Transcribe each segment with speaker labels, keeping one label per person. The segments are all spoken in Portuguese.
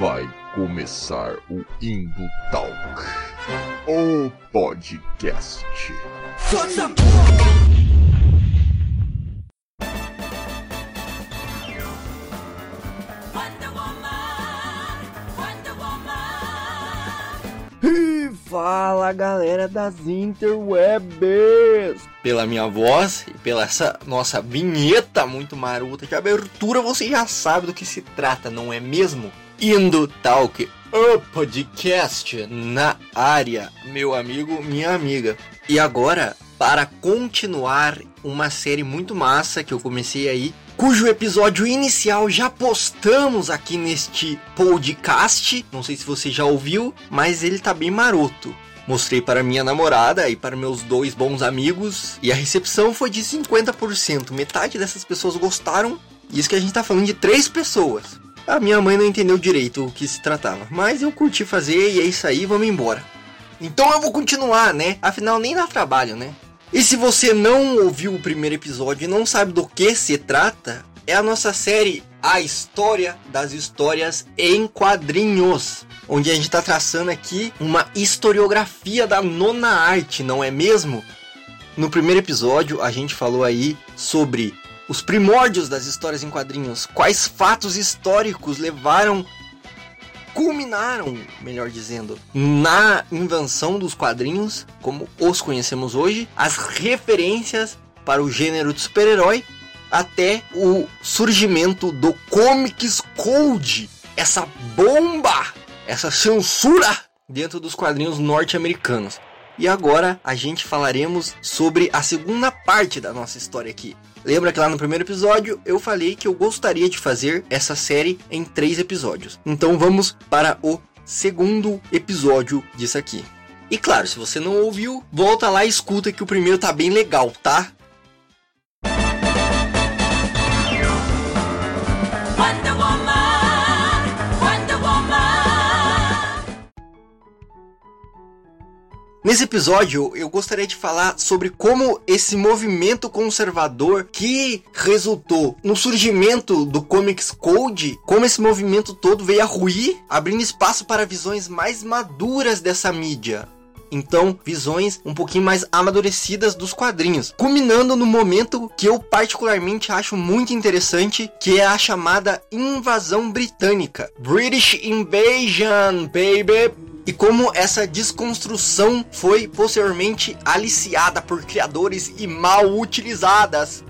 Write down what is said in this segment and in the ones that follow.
Speaker 1: Vai começar o Indo Talk, o podcast.
Speaker 2: E fala galera das interwebs! Pela minha voz e pela essa nossa vinheta muito maruta de abertura, você já sabe do que se trata, não é mesmo? Indo Talk, o podcast na área, meu amigo, minha amiga. E agora, para continuar uma série muito massa que eu comecei aí, cujo episódio inicial já postamos aqui neste podcast. Não sei se você já ouviu, mas ele tá bem maroto. Mostrei para minha namorada e para meus dois bons amigos e a recepção foi de 50%. Metade dessas pessoas gostaram. Isso que a gente tá falando de três pessoas. A minha mãe não entendeu direito o que se tratava, mas eu curti fazer e é isso aí, vamos embora. Então eu vou continuar, né? Afinal nem dá trabalho, né? E se você não ouviu o primeiro episódio e não sabe do que se trata, é a nossa série A História das Histórias em Quadrinhos, onde a gente está traçando aqui uma historiografia da nona arte, não é mesmo? No primeiro episódio a gente falou aí sobre os primórdios das histórias em quadrinhos, quais fatos históricos levaram culminaram, melhor dizendo, na invenção dos quadrinhos, como os conhecemos hoje, as referências para o gênero de super-herói, até o surgimento do Comics Code, essa bomba, essa censura dentro dos quadrinhos norte-americanos. E agora a gente falaremos sobre a segunda parte da nossa história aqui, Lembra que lá no primeiro episódio eu falei que eu gostaria de fazer essa série em três episódios. Então vamos para o segundo episódio disso aqui. E claro, se você não ouviu, volta lá e escuta que o primeiro tá bem legal, tá? Nesse episódio, eu gostaria de falar sobre como esse movimento conservador que resultou no surgimento do Comics Code, como esse movimento todo veio a ruir, abrindo espaço para visões mais maduras dessa mídia. Então, visões um pouquinho mais amadurecidas dos quadrinhos, culminando no momento que eu particularmente acho muito interessante, que é a chamada invasão britânica. British Invasion, baby! E como essa desconstrução foi posteriormente aliciada por criadores e mal utilizadas.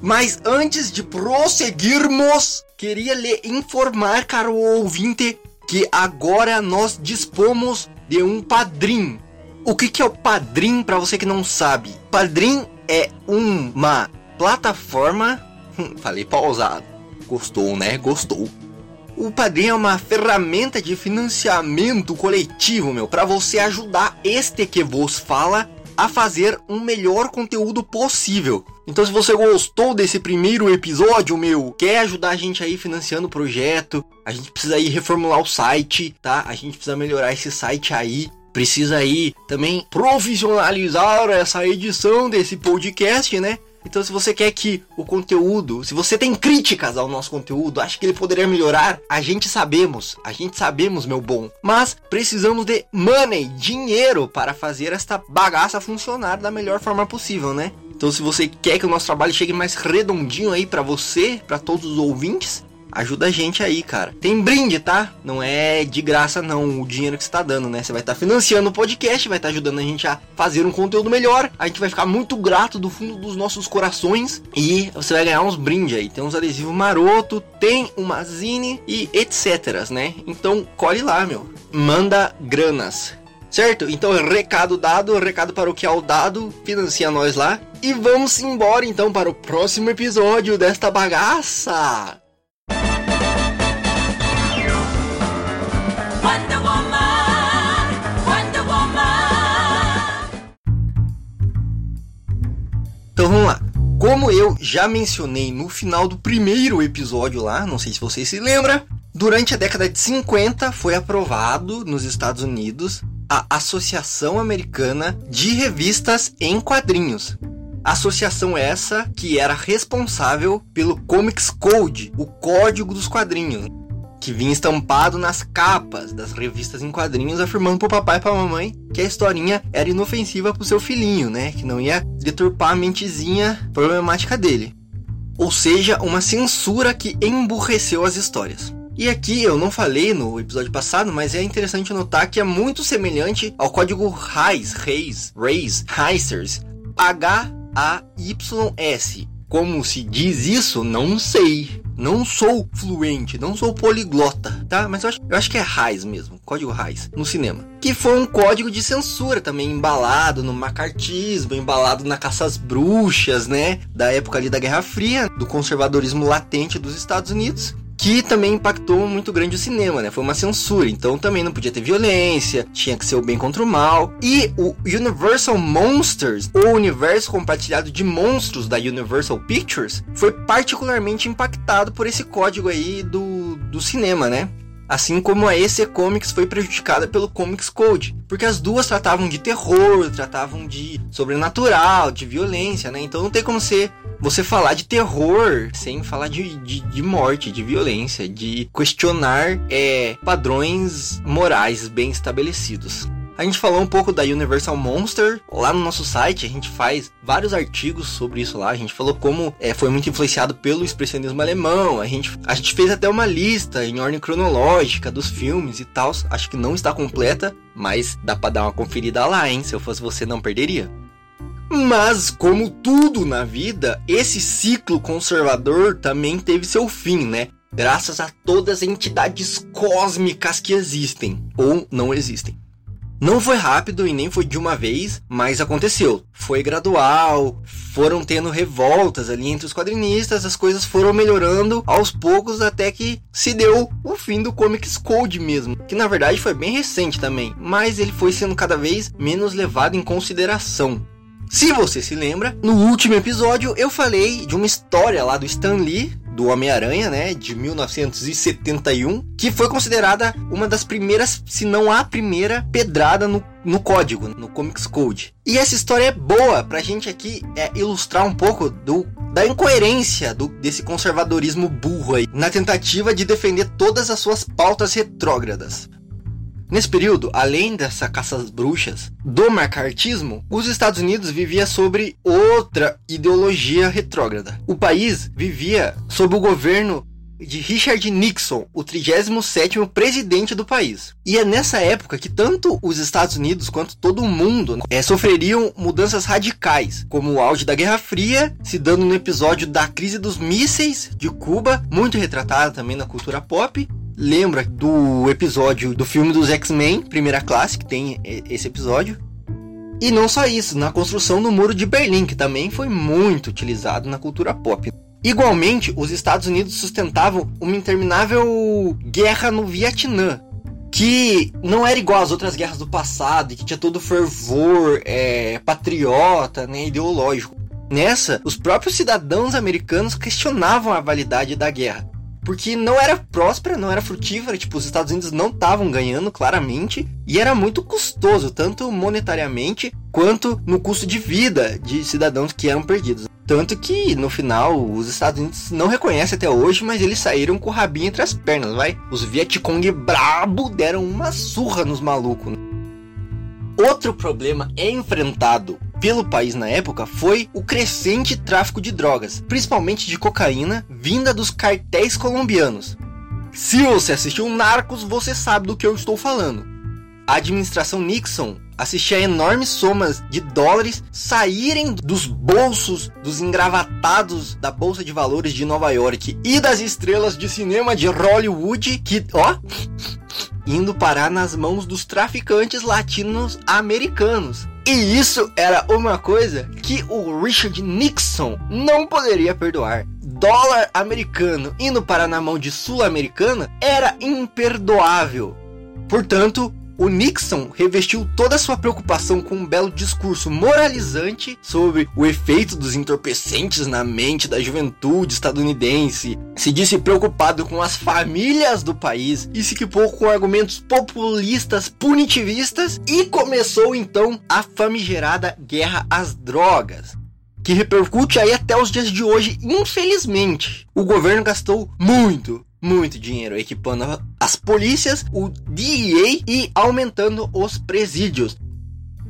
Speaker 2: Mas antes de prosseguirmos, queria lhe informar, caro ouvinte, que agora nós dispomos de um padrim. O que, que é o padrim para você que não sabe? Padrim é uma plataforma. Falei pausado. Gostou, né? Gostou o Padrim é uma ferramenta de financiamento coletivo, meu, para você ajudar este que vos fala a fazer um melhor conteúdo possível. Então, se você gostou desse primeiro episódio, meu, quer ajudar a gente aí financiando o projeto, a gente precisa aí reformular o site, tá? A gente precisa melhorar esse site aí. Precisa aí também profissionalizar essa edição desse podcast, né? Então, se você quer que o conteúdo, se você tem críticas ao nosso conteúdo, acha que ele poderia melhorar, a gente sabemos, a gente sabemos, meu bom. Mas precisamos de money, dinheiro, para fazer esta bagaça funcionar da melhor forma possível, né? Então, se você quer que o nosso trabalho chegue mais redondinho aí para você, para todos os ouvintes, ajuda a gente aí, cara. Tem brinde, tá? Não é de graça não o dinheiro que você tá dando, né? Você vai estar tá financiando o podcast, vai estar tá ajudando a gente a fazer um conteúdo melhor. A gente vai ficar muito grato do fundo dos nossos corações e você vai ganhar uns brindes aí. Tem uns adesivos maroto, tem uma zine e etc, né? Então, colhe lá, meu. Manda granas. Certo? Então, recado dado, recado para o que é o dado, financia nós lá. E vamos embora então para o próximo episódio desta bagaça. Vamos lá. Como eu já mencionei no final do primeiro episódio lá, não sei se você se lembra, durante a década de 50 foi aprovado nos Estados Unidos a Associação Americana de Revistas em Quadrinhos. Associação essa que era responsável pelo Comics Code, o código dos quadrinhos. Que vinha estampado nas capas das revistas em quadrinhos, afirmando pro papai e pra mamãe que a historinha era inofensiva pro seu filhinho, né? Que não ia deturpar a mentezinha problemática dele. Ou seja, uma censura que emburreceu as histórias. E aqui eu não falei no episódio passado, mas é interessante notar que é muito semelhante ao código RAIS, RAIS, RAIS, Heisers, H-A-Y-S. Como se diz isso, não sei. Não sou fluente, não sou poliglota, tá? Mas eu acho, eu acho que é RAIS mesmo, código RAIS, no cinema. Que foi um código de censura também, embalado no macartismo, embalado na caça às bruxas, né? Da época ali da Guerra Fria, do conservadorismo latente dos Estados Unidos que também impactou muito grande o cinema, né? Foi uma censura, então também não podia ter violência, tinha que ser o bem contra o mal. E o Universal Monsters, o universo compartilhado de monstros da Universal Pictures, foi particularmente impactado por esse código aí do, do cinema, né? Assim como a EC Comics foi prejudicada pelo Comics Code, porque as duas tratavam de terror, tratavam de sobrenatural, de violência, né? Então não tem como ser você falar de terror sem falar de, de, de morte, de violência, de questionar é, padrões morais bem estabelecidos. A gente falou um pouco da Universal Monster lá no nosso site. A gente faz vários artigos sobre isso lá. A gente falou como é, foi muito influenciado pelo expressionismo alemão. A gente, a gente fez até uma lista em ordem cronológica dos filmes e tal. Acho que não está completa, mas dá para dar uma conferida lá, hein? Se eu fosse você, não perderia. Mas, como tudo na vida, esse ciclo conservador também teve seu fim, né? Graças a todas as entidades cósmicas que existem ou não existem. Não foi rápido e nem foi de uma vez, mas aconteceu. Foi gradual, foram tendo revoltas ali entre os quadrinistas, as coisas foram melhorando aos poucos até que se deu o fim do Comics Code mesmo, que na verdade foi bem recente também, mas ele foi sendo cada vez menos levado em consideração. Se você se lembra, no último episódio eu falei de uma história lá do Stan Lee, do Homem-Aranha, né, de 1971, que foi considerada uma das primeiras, se não a primeira, pedrada no, no código, no Comics Code. E essa história é boa pra gente aqui é, ilustrar um pouco do, da incoerência do, desse conservadorismo burro aí, na tentativa de defender todas as suas pautas retrógradas. Nesse período, além dessa caça às bruxas, do macartismo, os Estados Unidos vivia sobre outra ideologia retrógrada. O país vivia sob o governo de Richard Nixon, o 37º presidente do país. E é nessa época que tanto os Estados Unidos quanto todo o mundo é, sofreriam mudanças radicais, como o auge da Guerra Fria, se dando no episódio da crise dos mísseis de Cuba, muito retratada também na cultura pop, lembra do episódio do filme dos X-Men, primeira classe, que tem esse episódio. E não só isso, na construção do Muro de Berlim, que também foi muito utilizado na cultura pop. Igualmente, os Estados Unidos sustentavam uma interminável guerra no Vietnã, que não era igual às outras guerras do passado, e que tinha todo fervor é, patriota, né, ideológico. Nessa, os próprios cidadãos americanos questionavam a validade da guerra porque não era próspera, não era frutífera, tipo, os Estados Unidos não estavam ganhando claramente e era muito custoso, tanto monetariamente quanto no custo de vida de cidadãos que eram perdidos. Tanto que no final os Estados Unidos não reconhecem até hoje, mas eles saíram com o rabinho entre as pernas, vai. Os Vietcong brabo deram uma surra nos malucos. Outro problema é enfrentado pelo país na época foi o crescente tráfico de drogas, principalmente de cocaína, vinda dos cartéis colombianos. Se você assistiu Narcos, você sabe do que eu estou falando. A administração Nixon assistia a enormes somas de dólares saírem dos bolsos dos engravatados da Bolsa de Valores de Nova York e das estrelas de cinema de Hollywood que, ó, indo parar nas mãos dos traficantes latinos americanos. E isso era uma coisa que o Richard Nixon não poderia perdoar. Dólar americano indo parar na mão de sul-americana era imperdoável. Portanto, o Nixon revestiu toda a sua preocupação com um belo discurso moralizante sobre o efeito dos entorpecentes na mente da juventude estadunidense. Se disse preocupado com as famílias do país e se equipou com argumentos populistas punitivistas e começou então a famigerada guerra às drogas que repercute aí até os dias de hoje, infelizmente. O governo gastou muito, muito dinheiro, equipando as polícias, o DEA e aumentando os presídios.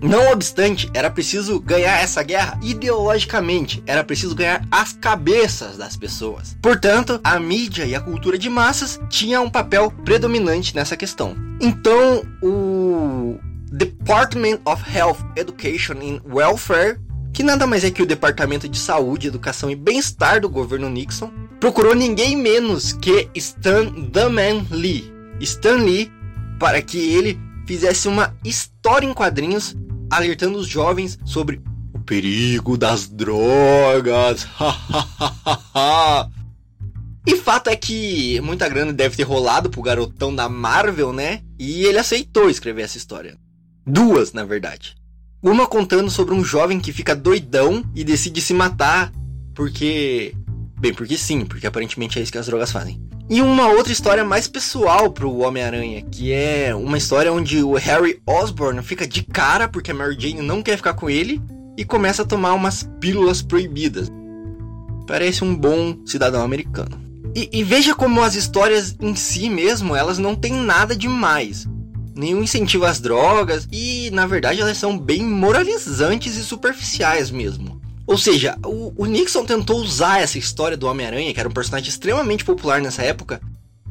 Speaker 2: Não obstante, era preciso ganhar essa guerra ideologicamente, era preciso ganhar as cabeças das pessoas. Portanto, a mídia e a cultura de massas tinham um papel predominante nessa questão. Então, o Department of Health, Education and Welfare, que nada mais é que o Departamento de Saúde, Educação e Bem-Estar do governo Nixon, procurou ninguém menos que Stan The Man Lee. Stan Lee para que ele fizesse uma história em quadrinhos alertando os jovens sobre o perigo das drogas. e fato é que muita grana deve ter rolado pro garotão da Marvel, né? E ele aceitou escrever essa história. Duas, na verdade. Uma contando sobre um jovem que fica doidão e decide se matar porque. Bem, porque sim, porque aparentemente é isso que as drogas fazem. E uma outra história mais pessoal pro Homem-Aranha, que é uma história onde o Harry Osborn fica de cara porque a Mary Jane não quer ficar com ele e começa a tomar umas pílulas proibidas. Parece um bom cidadão americano. E, e veja como as histórias em si mesmo, elas não têm nada demais. Nenhum incentivo às drogas e, na verdade, elas são bem moralizantes e superficiais mesmo. Ou seja, o, o Nixon tentou usar essa história do Homem-Aranha, que era um personagem extremamente popular nessa época,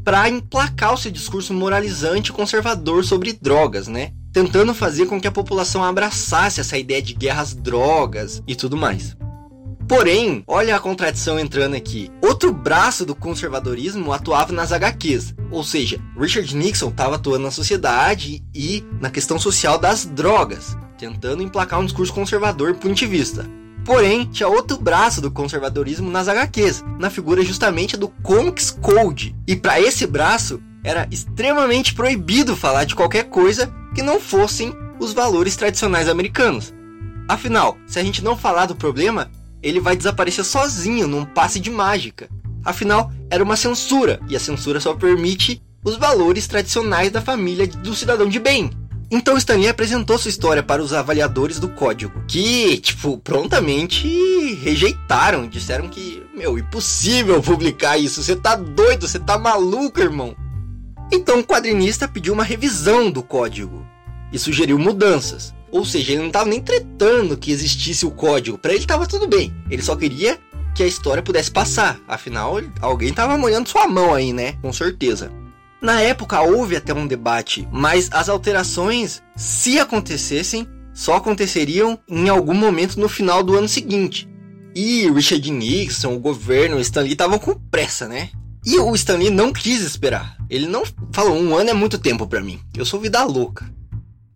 Speaker 2: para emplacar o seu discurso moralizante e conservador sobre drogas, né? Tentando fazer com que a população abraçasse essa ideia de guerras drogas e tudo mais. Porém, olha a contradição entrando aqui. Outro braço do conservadorismo atuava nas HQs, ou seja, Richard Nixon estava atuando na sociedade e na questão social das drogas, tentando emplacar um discurso conservador e punitivista. Porém, tinha outro braço do conservadorismo nas HQs, na figura justamente do Comics Code. E para esse braço, era extremamente proibido falar de qualquer coisa que não fossem os valores tradicionais americanos. Afinal, se a gente não falar do problema, ele vai desaparecer sozinho num passe de mágica. Afinal, era uma censura, e a censura só permite os valores tradicionais da família do cidadão de bem. Então Stanley apresentou sua história para os avaliadores do código, que, tipo, prontamente rejeitaram, disseram que, meu, impossível publicar isso, você tá doido, você tá maluco, irmão. Então o quadrinista pediu uma revisão do código e sugeriu mudanças. Ou seja, ele não estava nem tretando que existisse o código, para ele estava tudo bem. Ele só queria que a história pudesse passar. Afinal, alguém estava molhando sua mão aí, né? Com certeza. Na época houve até um debate, mas as alterações, se acontecessem, só aconteceriam em algum momento no final do ano seguinte. E Richard Nixon, o governo, o Stanley estavam com pressa, né? E o Stanley não quis esperar. Ele não falou: um ano é muito tempo para mim. Eu sou vida louca.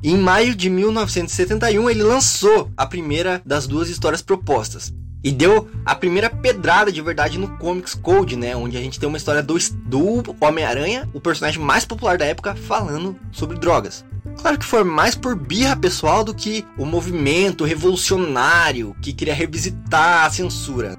Speaker 2: Em maio de 1971 ele lançou a primeira das duas histórias propostas, e deu a primeira pedrada de verdade no Comics Code, né? Onde a gente tem uma história do, do Homem-Aranha, o personagem mais popular da época, falando sobre drogas. Claro que foi mais por birra pessoal do que o movimento revolucionário que queria revisitar a censura.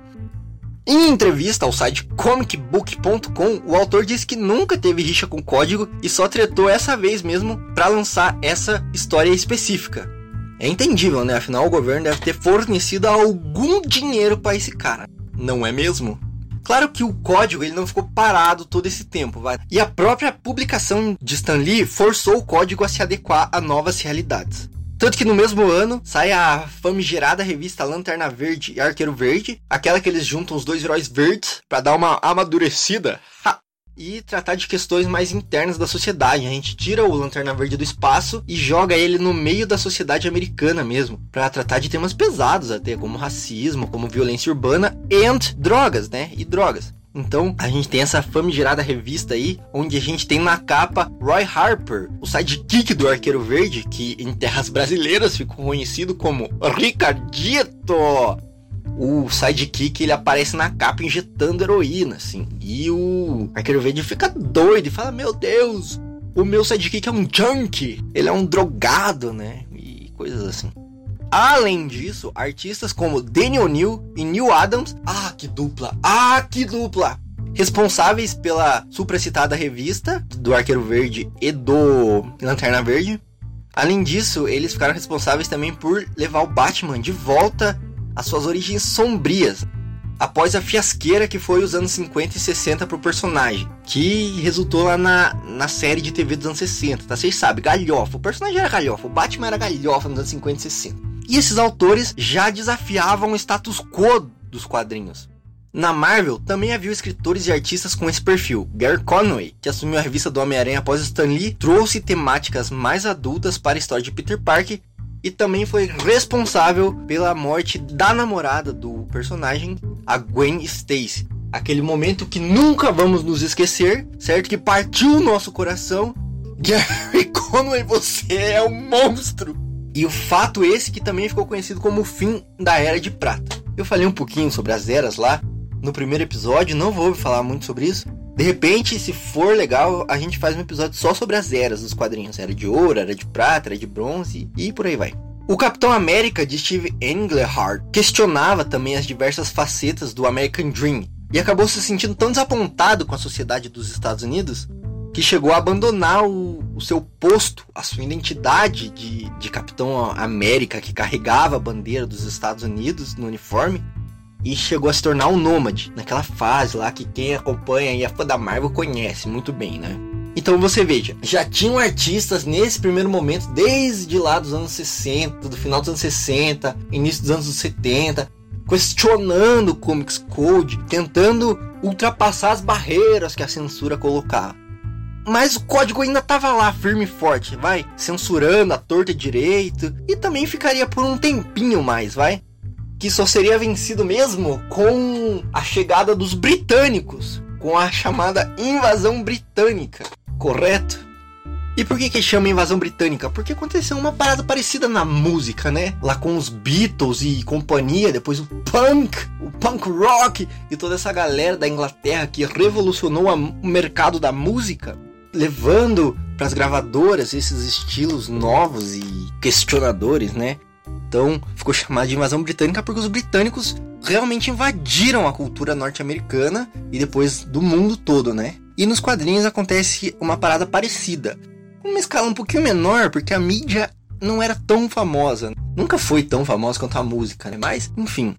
Speaker 2: Em entrevista ao site comicbook.com, o autor disse que nunca teve rixa com código e só tretou essa vez mesmo para lançar essa história específica. É entendível, né? Afinal, o governo deve ter fornecido algum dinheiro para esse cara. Não é mesmo? Claro que o código ele não ficou parado todo esse tempo, vai. E a própria publicação de Stan Lee forçou o código a se adequar a novas realidades. Tanto que no mesmo ano sai a famigerada revista Lanterna Verde e Arqueiro Verde, aquela que eles juntam os dois heróis verdes para dar uma amadurecida. Ha! E tratar de questões mais internas da sociedade. A gente tira o Lanterna Verde do espaço e joga ele no meio da sociedade americana mesmo, para tratar de temas pesados até, como racismo, como violência urbana e drogas, né? E drogas. Então, a gente tem essa famigerada revista aí, onde a gente tem na capa Roy Harper, o sidekick do Arqueiro Verde, que em terras brasileiras ficou conhecido como Ricardito o sidekick ele aparece na capa injetando heroína, assim. E o Arqueiro Verde fica doido e fala: Meu Deus, o meu sidekick é um junkie, ele é um drogado, né? E coisas assim. Além disso, artistas como Danny O'Neill e Neil Adams, ah, que dupla, ah, que dupla! Responsáveis pela supracitada revista do Arqueiro Verde e do Lanterna Verde. Além disso, eles ficaram responsáveis também por levar o Batman de volta as suas origens sombrias. após a fiasqueira que foi os anos 50 e 60 pro personagem, que resultou lá na, na série de TV dos anos 60, tá? Vocês sabem, galhofa. O personagem era galhofa, o Batman era galhofa nos anos 50 e 60. E esses autores já desafiavam o status quo dos quadrinhos. Na Marvel, também havia escritores e artistas com esse perfil. Gary Conway, que assumiu a revista do Homem-Aranha após Stan Lee, trouxe temáticas mais adultas para a história de Peter Parker e também foi responsável pela morte da namorada do personagem, a Gwen Stacy. Aquele momento que nunca vamos nos esquecer, certo? Que partiu o nosso coração. Gary Conway, você é um monstro! E o fato esse que também ficou conhecido como o fim da Era de Prata. Eu falei um pouquinho sobre as eras lá, no primeiro episódio, não vou falar muito sobre isso. De repente, se for legal, a gente faz um episódio só sobre as eras dos quadrinhos. Era de ouro, era de prata, era de bronze e por aí vai. O Capitão América de Steve Englehart questionava também as diversas facetas do American Dream e acabou se sentindo tão desapontado com a sociedade dos Estados Unidos que chegou a abandonar o, o seu posto, a sua identidade de, de Capitão América que carregava a bandeira dos Estados Unidos no uniforme e chegou a se tornar um nômade, naquela fase lá que quem acompanha e é fã da Marvel conhece muito bem, né? Então você veja, já tinham artistas nesse primeiro momento, desde lá dos anos 60, do final dos anos 60, início dos anos 70, questionando o Comics Code, tentando ultrapassar as barreiras que a censura colocava. Mas o código ainda estava lá, firme e forte, vai, censurando a torta direito, e também ficaria por um tempinho mais, vai que só seria vencido mesmo com a chegada dos britânicos, com a chamada invasão britânica, correto? E por que que chama invasão britânica? Porque aconteceu uma parada parecida na música, né? Lá com os Beatles e companhia, depois o punk, o punk rock e toda essa galera da Inglaterra que revolucionou o mercado da música, levando para as gravadoras esses estilos novos e questionadores, né? Então ficou chamado de invasão britânica porque os britânicos realmente invadiram a cultura norte-americana e depois do mundo todo, né? E nos quadrinhos acontece uma parada parecida. Uma escala um pouquinho menor, porque a mídia não era tão famosa. Nunca foi tão famosa quanto a música, né? Mas, enfim.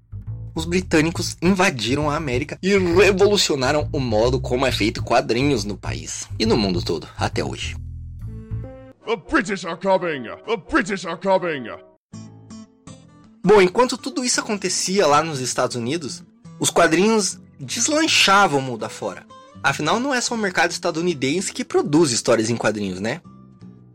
Speaker 2: Os britânicos invadiram a América e revolucionaram o modo como é feito quadrinhos no país e no mundo todo, até hoje. The British are coming! The British are coming! Bom, enquanto tudo isso acontecia lá nos Estados Unidos, os quadrinhos deslanchavam mundo afora. Afinal, não é só o mercado estadunidense que produz histórias em quadrinhos, né?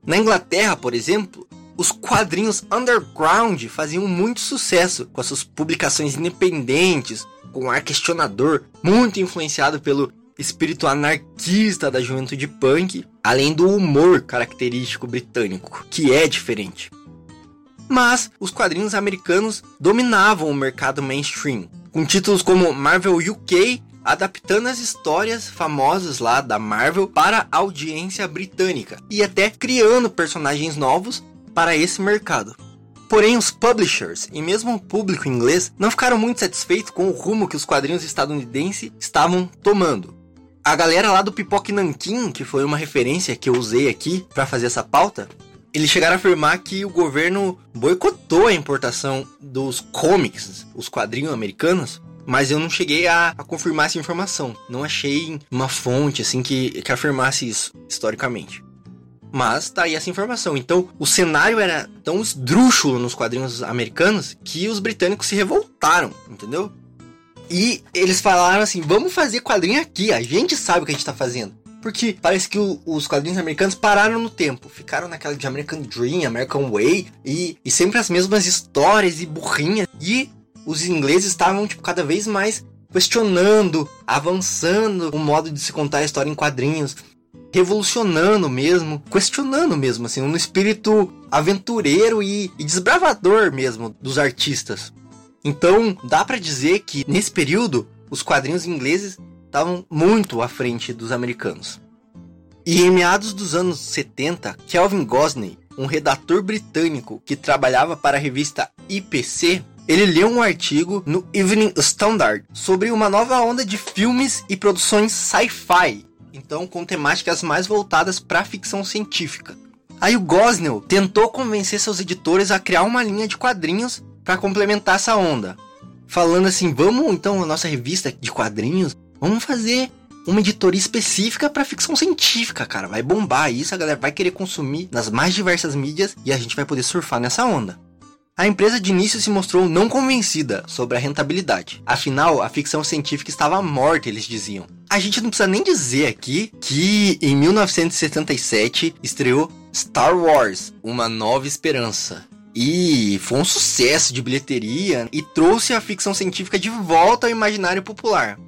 Speaker 2: Na Inglaterra, por exemplo, os quadrinhos underground faziam muito sucesso com as suas publicações independentes, com um ar questionador, muito influenciado pelo espírito anarquista da juventude punk, além do humor característico britânico, que é diferente mas os quadrinhos americanos dominavam o mercado mainstream, com títulos como Marvel UK adaptando as histórias famosas lá da Marvel para a audiência britânica e até criando personagens novos para esse mercado. Porém, os publishers e mesmo o público inglês não ficaram muito satisfeitos com o rumo que os quadrinhos estadunidenses estavam tomando. A galera lá do Pipoque Nankin, que foi uma referência que eu usei aqui para fazer essa pauta, eles chegaram a afirmar que o governo boicotou a importação dos comics, os quadrinhos americanos, mas eu não cheguei a, a, confirmar essa informação. Não achei uma fonte assim que, que afirmasse isso historicamente. Mas tá aí essa informação. Então, o cenário era tão esdrúxulo nos quadrinhos americanos que os britânicos se revoltaram, entendeu? E eles falaram assim: vamos fazer quadrinho aqui, a gente sabe o que a gente tá fazendo. Porque parece que o, os quadrinhos americanos pararam no tempo. Ficaram naquela de American Dream, American Way. E, e sempre as mesmas histórias e burrinhas. E os ingleses estavam, tipo, cada vez mais questionando, avançando o modo de se contar a história em quadrinhos. Revolucionando mesmo, questionando mesmo, assim, um espírito aventureiro e, e desbravador mesmo dos artistas. Então, dá para dizer que nesse período os quadrinhos ingleses estavam muito à frente dos americanos. E em meados dos anos 70, Kelvin Gosney, um redator britânico que trabalhava para a revista IPC, ele leu um artigo no Evening Standard sobre uma nova onda de filmes e produções sci-fi, então com temáticas mais voltadas para a ficção científica. Aí o Gosnell tentou convencer seus editores a criar uma linha de quadrinhos para complementar essa onda, falando assim: vamos então, a nossa revista de quadrinhos, vamos fazer uma editoria específica para ficção científica, cara. Vai bombar isso, a galera vai querer consumir nas mais diversas mídias e a gente vai poder surfar nessa onda. A empresa de início se mostrou não convencida sobre a rentabilidade. Afinal, a ficção científica estava morta, eles diziam. A gente não precisa nem dizer aqui que em 1977 estreou Star Wars, Uma Nova Esperança. E foi um sucesso de bilheteria e trouxe a ficção científica de volta ao imaginário popular.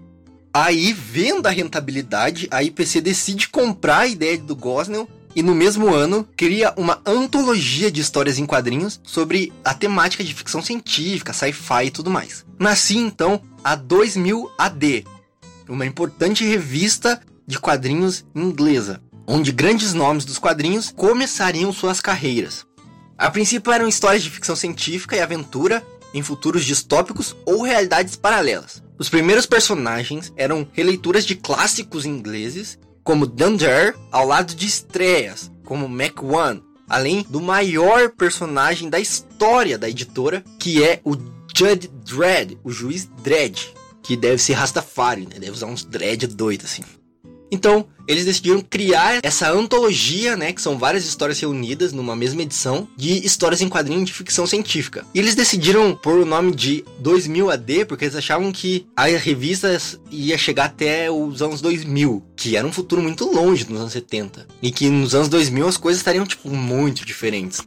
Speaker 2: Aí, vendo a rentabilidade, a IPC decide comprar a ideia do Gosnell e no mesmo ano cria uma antologia de histórias em quadrinhos sobre a temática de ficção científica, sci-fi e tudo mais. Nascia então a 2000 AD, uma importante revista de quadrinhos inglesa, onde grandes nomes dos quadrinhos começariam suas carreiras. A princípio eram histórias de ficção científica e aventura em futuros distópicos ou realidades paralelas. Os primeiros personagens eram releituras de clássicos ingleses, como Dunder, ao lado de estreias, como Mac One, além do maior personagem da história da editora, que é o Judge Dredd, o juiz Dredd, que deve ser Rastafari, né? Deve usar uns dread doido assim. Então, eles decidiram criar essa antologia, né, que são várias histórias reunidas numa mesma edição de histórias em quadrinhos de ficção científica. E eles decidiram pôr o nome de 2000 AD porque eles achavam que a revista ia chegar até os anos 2000, que era um futuro muito longe nos anos 70, e que nos anos 2000 as coisas estariam tipo muito diferentes.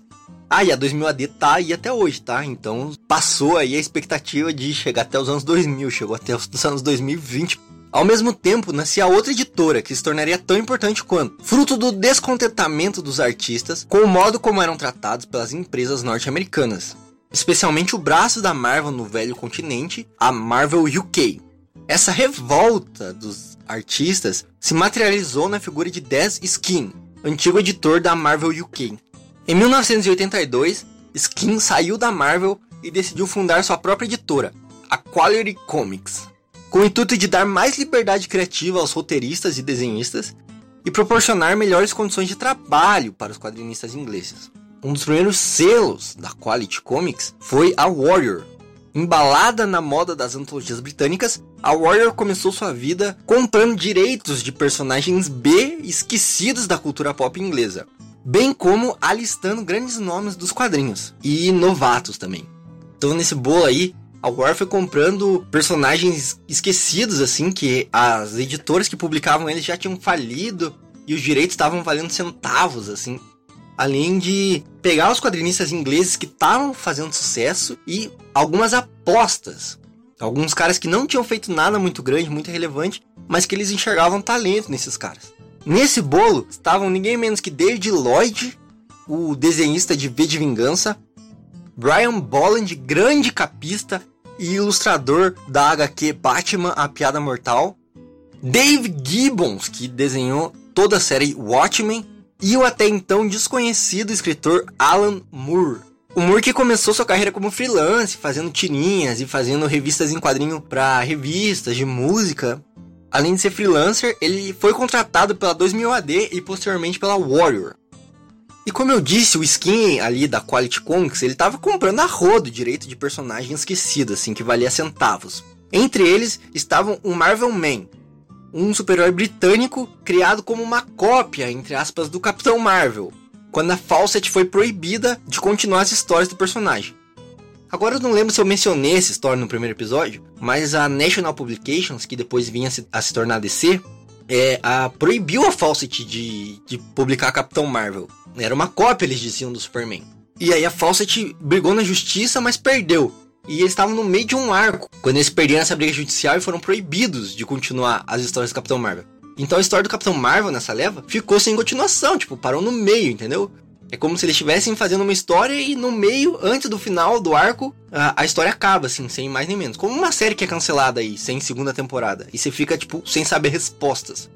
Speaker 2: Ah, e a 2000 AD tá aí até hoje, tá? Então passou aí a expectativa de chegar até os anos 2000, chegou até os anos 2020 ao mesmo tempo, nascia outra editora que se tornaria tão importante quanto, fruto do descontentamento dos artistas com o modo como eram tratados pelas empresas norte-americanas, especialmente o braço da Marvel no velho continente, a Marvel UK. Essa revolta dos artistas se materializou na figura de Des Skin, antigo editor da Marvel UK. Em 1982, Skin saiu da Marvel e decidiu fundar sua própria editora, a Quality Comics com o intuito de dar mais liberdade criativa aos roteiristas e desenhistas e proporcionar melhores condições de trabalho para os quadrinistas ingleses. Um dos primeiros selos da Quality Comics foi a Warrior. Embalada na moda das antologias britânicas, a Warrior começou sua vida comprando direitos de personagens B esquecidos da cultura pop inglesa, bem como alistando grandes nomes dos quadrinhos e novatos também. Então nesse bolo aí, a War foi comprando personagens esquecidos, assim, que as editoras que publicavam eles já tinham falido e os direitos estavam valendo centavos, assim. Além de pegar os quadrinistas ingleses que estavam fazendo sucesso e algumas apostas. Alguns caras que não tinham feito nada muito grande, muito relevante, mas que eles enxergavam talento nesses caras. Nesse bolo estavam ninguém menos que David Lloyd, o desenhista de V de Vingança, Brian Bolland, grande capista e ilustrador da HQ Batman, A Piada Mortal, Dave Gibbons, que desenhou toda a série Watchmen, e o até então desconhecido escritor Alan Moore. O Moore que começou sua carreira como freelance, fazendo tirinhas e fazendo revistas em quadrinho para revistas de música. Além de ser freelancer, ele foi contratado pela 2000 AD e posteriormente pela Warrior. E como eu disse, o skin ali da Quality Comics, ele tava comprando a rodo direito de personagem esquecido, assim, que valia centavos. Entre eles estavam o Marvel Man, um super-herói britânico criado como uma cópia, entre aspas, do Capitão Marvel, quando a Fawcett foi proibida de continuar as histórias do personagem. Agora eu não lembro se eu mencionei essa história no primeiro episódio, mas a National Publications, que depois vinha a se tornar DC, é, a, proibiu a Fawcett de, de publicar Capitão Marvel. Era uma cópia, eles diziam, do Superman. E aí a Fawcett brigou na justiça, mas perdeu. E eles estavam no meio de um arco, quando eles perderam essa briga judicial e foram proibidos de continuar as histórias do Capitão Marvel. Então a história do Capitão Marvel nessa leva ficou sem continuação, tipo, parou no meio, entendeu? É como se eles estivessem fazendo uma história e no meio, antes do final do arco, a, a, história acaba, assim, sem mais nem menos. Como uma série que é cancelada aí, sem segunda temporada. E você fica, tipo, sem saber respostas.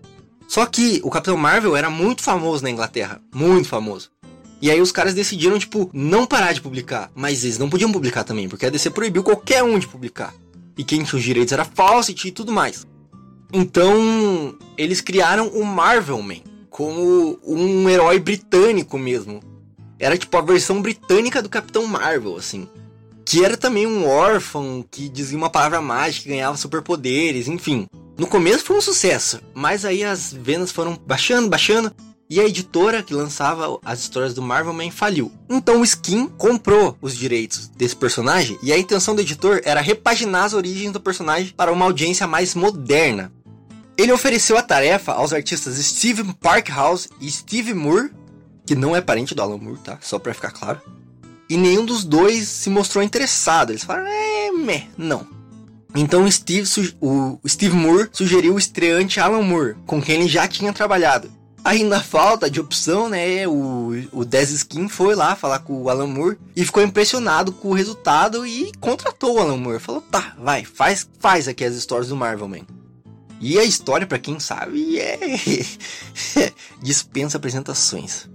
Speaker 2: Só que o Capitão Marvel era muito famoso na Inglaterra. Muito famoso. E aí os caras decidiram, tipo, não parar de publicar. Mas eles não podiam publicar também, porque a DC proibiu qualquer um de publicar. E quem tinha os direitos era Fawcett e tudo mais. Então, eles criaram o Marvel Man como um herói britânico mesmo. Era tipo a versão britânica do Capitão Marvel, assim. que era também um órfão que dizia uma palavra mágica, ganhava superpoderes, enfim. No começo foi um sucesso, mas aí as vendas foram baixando, baixando, e a editora que lançava as histórias do Marvel Man faliu. Então o Skin comprou os direitos desse personagem e a intenção do editor era repaginar as origens do personagem para uma audiência mais moderna. Ele ofereceu a tarefa aos artistas Steve Parkhouse e Steve Moore, que não é parente do Alan Moore, tá? Só para ficar claro. E nenhum dos dois se mostrou interessado. Eles falaram, é, meh, não. Então Steve, o Steve Moore sugeriu o estreante Alan Moore, com quem ele já tinha trabalhado. Aí na falta de opção, né, o, o Dez Skin foi lá falar com o Alan Moore e ficou impressionado com o resultado e contratou o Alan Moore. Falou, tá, vai, faz, faz aqui as histórias do Marvel Man. E a história, para quem sabe, é dispensa apresentações.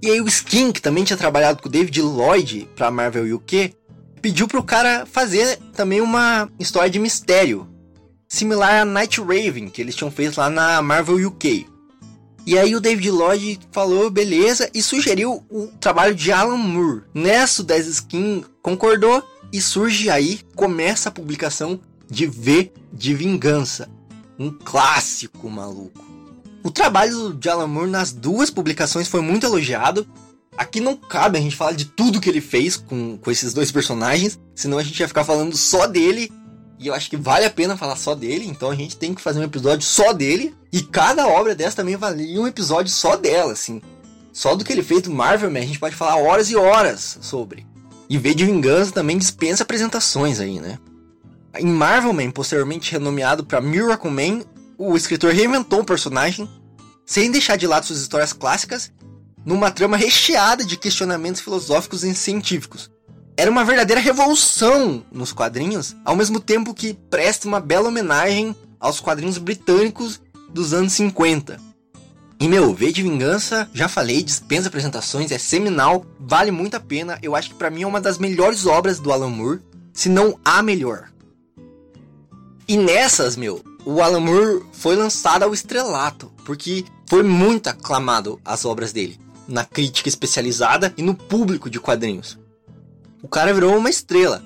Speaker 2: E aí o Skin, que também tinha trabalhado com o David Lloyd pra Marvel UK, pediu pro cara fazer também uma história de mistério, similar a Night Raven, que eles tinham feito lá na Marvel UK. E aí o David Lloyd falou, beleza, e sugeriu o trabalho de Alan Moore. Nessa, o 10 Skin concordou e surge aí, começa a publicação de V de Vingança. Um clássico maluco. O trabalho de Alan Moore nas duas publicações foi muito elogiado. Aqui não cabe a gente falar de tudo que ele fez com, com esses dois personagens, senão a gente ia ficar falando só dele e eu acho que vale a pena falar só dele, então a gente tem que fazer um episódio só dele. E cada obra dessa também valia um episódio só dela, assim. Só do que ele fez do Marvel Man, a gente pode falar horas e horas sobre. E V de Vingança também dispensa apresentações aí, né? Em Marvel Man, posteriormente renomeado para Miracle Man, o escritor reinventou o personagem, sem deixar de lado suas histórias clássicas, numa trama recheada de questionamentos filosóficos e científicos, era uma verdadeira revolução nos quadrinhos, ao mesmo tempo que presta uma bela homenagem aos quadrinhos britânicos dos anos 50. E meu, V de Vingança, já falei, dispensa apresentações, é seminal, vale muito a pena. Eu acho que para mim é uma das melhores obras do Alan Moore, se não a melhor. E nessas, meu, o Alan Moore foi lançado ao estrelato, porque foi muito aclamado as obras dele, na crítica especializada e no público de quadrinhos o cara virou uma estrela.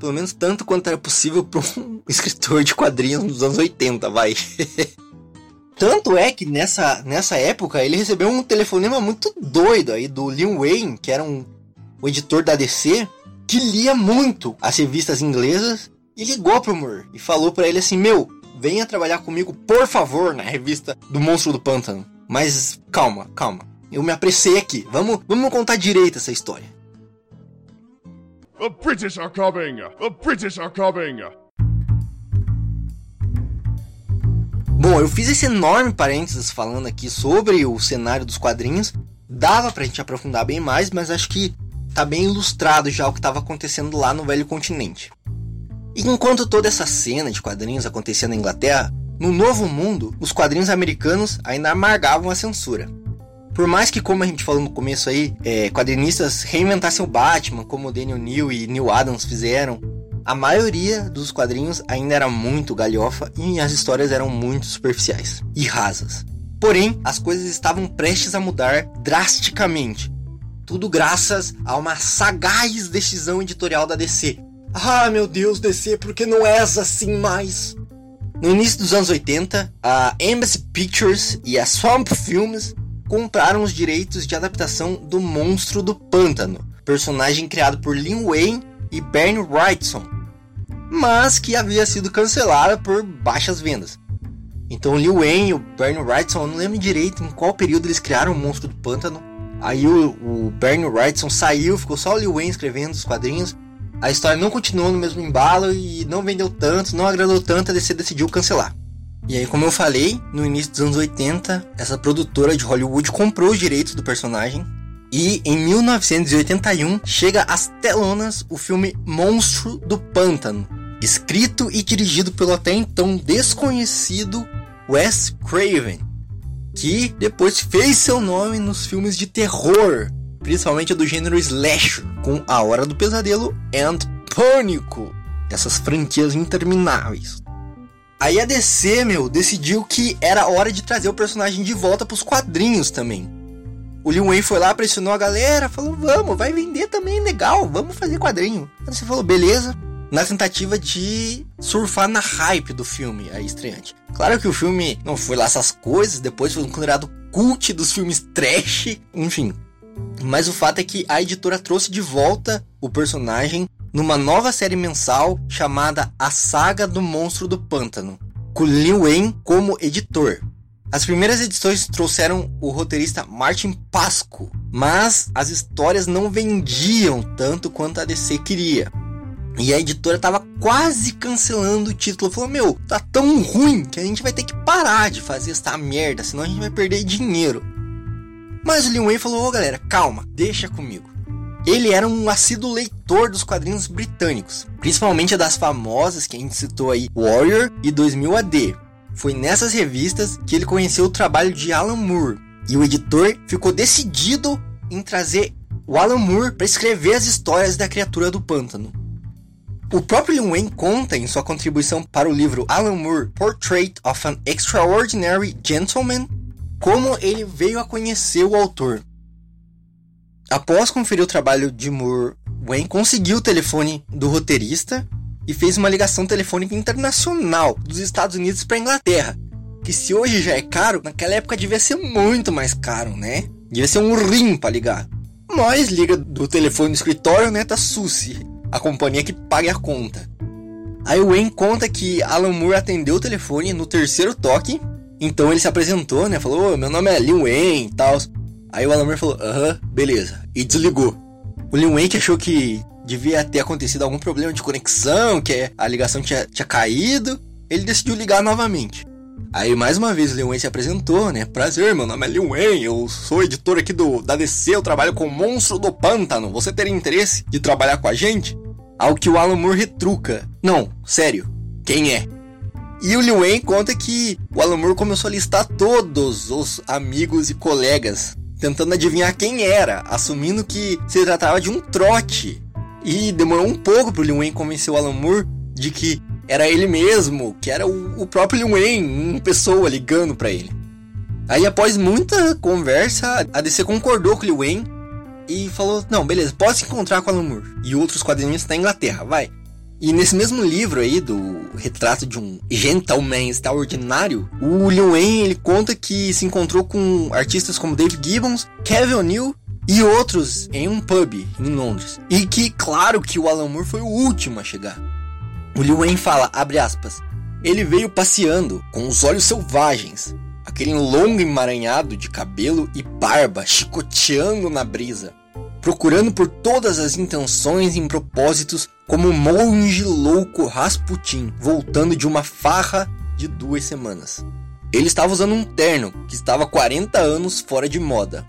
Speaker 2: Pelo menos tanto quanto era possível para um escritor de quadrinhos dos anos 80, vai. tanto é que nessa, nessa época ele recebeu um telefonema muito doido aí do Lil Wayne, que era um, o editor da DC, que lia muito as revistas inglesas e ligou pro Moore e falou para ele assim: Meu, venha trabalhar comigo, por favor, na revista do Monstro do Pântano. Mas calma, calma. Eu me apressei aqui. Vamos, vamos contar direito essa história. The British are coming! The British are coming! Bom, eu fiz esse enorme parênteses falando aqui sobre o cenário dos quadrinhos. Dava pra gente aprofundar bem mais, mas acho que tá bem ilustrado já o que estava acontecendo lá no velho continente. E enquanto toda essa cena de quadrinhos acontecia na Inglaterra, no Novo Mundo, os quadrinhos americanos ainda amargavam a censura. Por mais que, como a gente falou no começo aí, é, quadrinistas reinventassem o Batman, como Daniel Neal e Neil Adams fizeram, a maioria dos quadrinhos ainda era muito galhofa e as histórias eram muito superficiais e rasas. Porém, as coisas estavam prestes a mudar drasticamente. Tudo graças a uma sagaz decisão editorial da DC. Ah, meu Deus, DC, por que não és assim mais? No início dos anos 80, a Embassy Pictures e a Swamp Films compraram os direitos de adaptação do Monstro do Pântano, personagem criado por Lin Wayne e Bernie Wrightson, mas que havia sido cancelada por baixas vendas. Então o Lil Wayne e o Bernie Wrightson, eu não lembro direito em qual período eles criaram o Monstro do Pântano. Aí o, o Bernie Wrightson saiu, ficou só o Lil Wayne escrevendo os quadrinhos. A história não continuou no mesmo embalo e não vendeu tanto, não agradou tanto, a DC decidiu cancelar. E aí, como eu falei, no início dos anos 80, essa produtora de Hollywood comprou os direitos do personagem. E em 1981 chega às telonas o filme Monstro do Pântano, escrito e dirigido pelo até então desconhecido Wes Craven, que depois fez seu nome nos filmes de terror, principalmente do gênero slasher, com A Hora do Pesadelo e Pânico, essas franquias intermináveis. Aí a DC, meu, decidiu que era hora de trazer o personagem de volta para os quadrinhos também. O Lil Wayne foi lá, pressionou a galera, falou: vamos, vai vender também, legal, vamos fazer quadrinho. Aí você falou: beleza. Na tentativa de surfar na hype do filme, a estreante. Claro que o filme não foi lá essas coisas, depois foi considerado cult dos filmes trash, enfim. Mas o fato é que a editora trouxe de volta o personagem numa nova série mensal chamada A Saga do Monstro do Pântano, com Lil Wayne como editor. As primeiras edições trouxeram o roteirista Martin Pasco, mas as histórias não vendiam tanto quanto a DC queria. E a editora tava quase cancelando o título. Falou: Meu, tá tão ruim que a gente vai ter que parar de fazer essa merda, senão a gente vai perder dinheiro. Mas o Lil Wayne falou: Ô oh, galera, calma, deixa comigo. Ele era um assíduo leitor dos quadrinhos britânicos, principalmente das famosas que a gente citou aí, Warrior e 2000 AD. Foi nessas revistas que ele conheceu o trabalho de Alan Moore, e o editor ficou decidido em trazer o Alan Moore para escrever as histórias da criatura do pântano. O próprio Lin Wayne conta em sua contribuição para o livro Alan Moore Portrait of an Extraordinary Gentleman como ele veio a conhecer o autor. Após conferir o trabalho de Moore, Wayne conseguiu o telefone do roteirista e fez uma ligação telefônica internacional dos Estados Unidos para Inglaterra, que se hoje já é caro, naquela época devia ser muito mais caro, né? Devia ser um rim para ligar. Nós liga do telefone do escritório, né, da Suzy, a companhia que paga a conta. Aí Wayne conta que Alan Moore atendeu o telefone no terceiro toque, então ele se apresentou, né, falou, oh, meu nome é Lil Wayne e tal. Aí o Alan Moore falou, aham, beleza, e desligou. O Lil Wayne que achou que devia ter acontecido algum problema de conexão, que a ligação tinha, tinha caído, ele decidiu ligar novamente. Aí mais uma vez o Lil Wayne se apresentou, né? Prazer, meu nome é Lil Wayne, eu sou editor aqui do da DC, eu trabalho com o Monstro do Pântano. Você teria interesse de trabalhar com a gente? Ao que o Alan Moore retruca. Não, sério, quem é? E o Lil Wayne conta que o Alan Moore começou a listar todos os amigos e colegas, tentando adivinhar quem era, assumindo que se tratava de um trote e demorou um pouco pro Lil Wayne convencer o Alan Moore de que era ele mesmo, que era o, o próprio Lil Wayne, uma pessoa ligando para ele. Aí após muita conversa, a DC concordou com o Lil Wayne e falou: "Não, beleza, pode se encontrar com o Alan Moore e outros quadrinistas da Inglaterra, vai". E nesse mesmo livro aí do retrato de um gentleman extraordinário, o Lil Wayne ele conta que se encontrou com artistas como Dave Gibbons, Kevin O'Neill e outros em um pub em Londres. E que, claro, que o Alan Moore foi o último a chegar. O Liu Wayne fala, abre aspas, ele veio passeando com os olhos selvagens, aquele longo emaranhado de cabelo e barba chicoteando na brisa, procurando por todas as intenções e propósitos como um monge louco Rasputin, voltando de uma farra de duas semanas. Ele estava usando um terno que estava 40 anos fora de moda,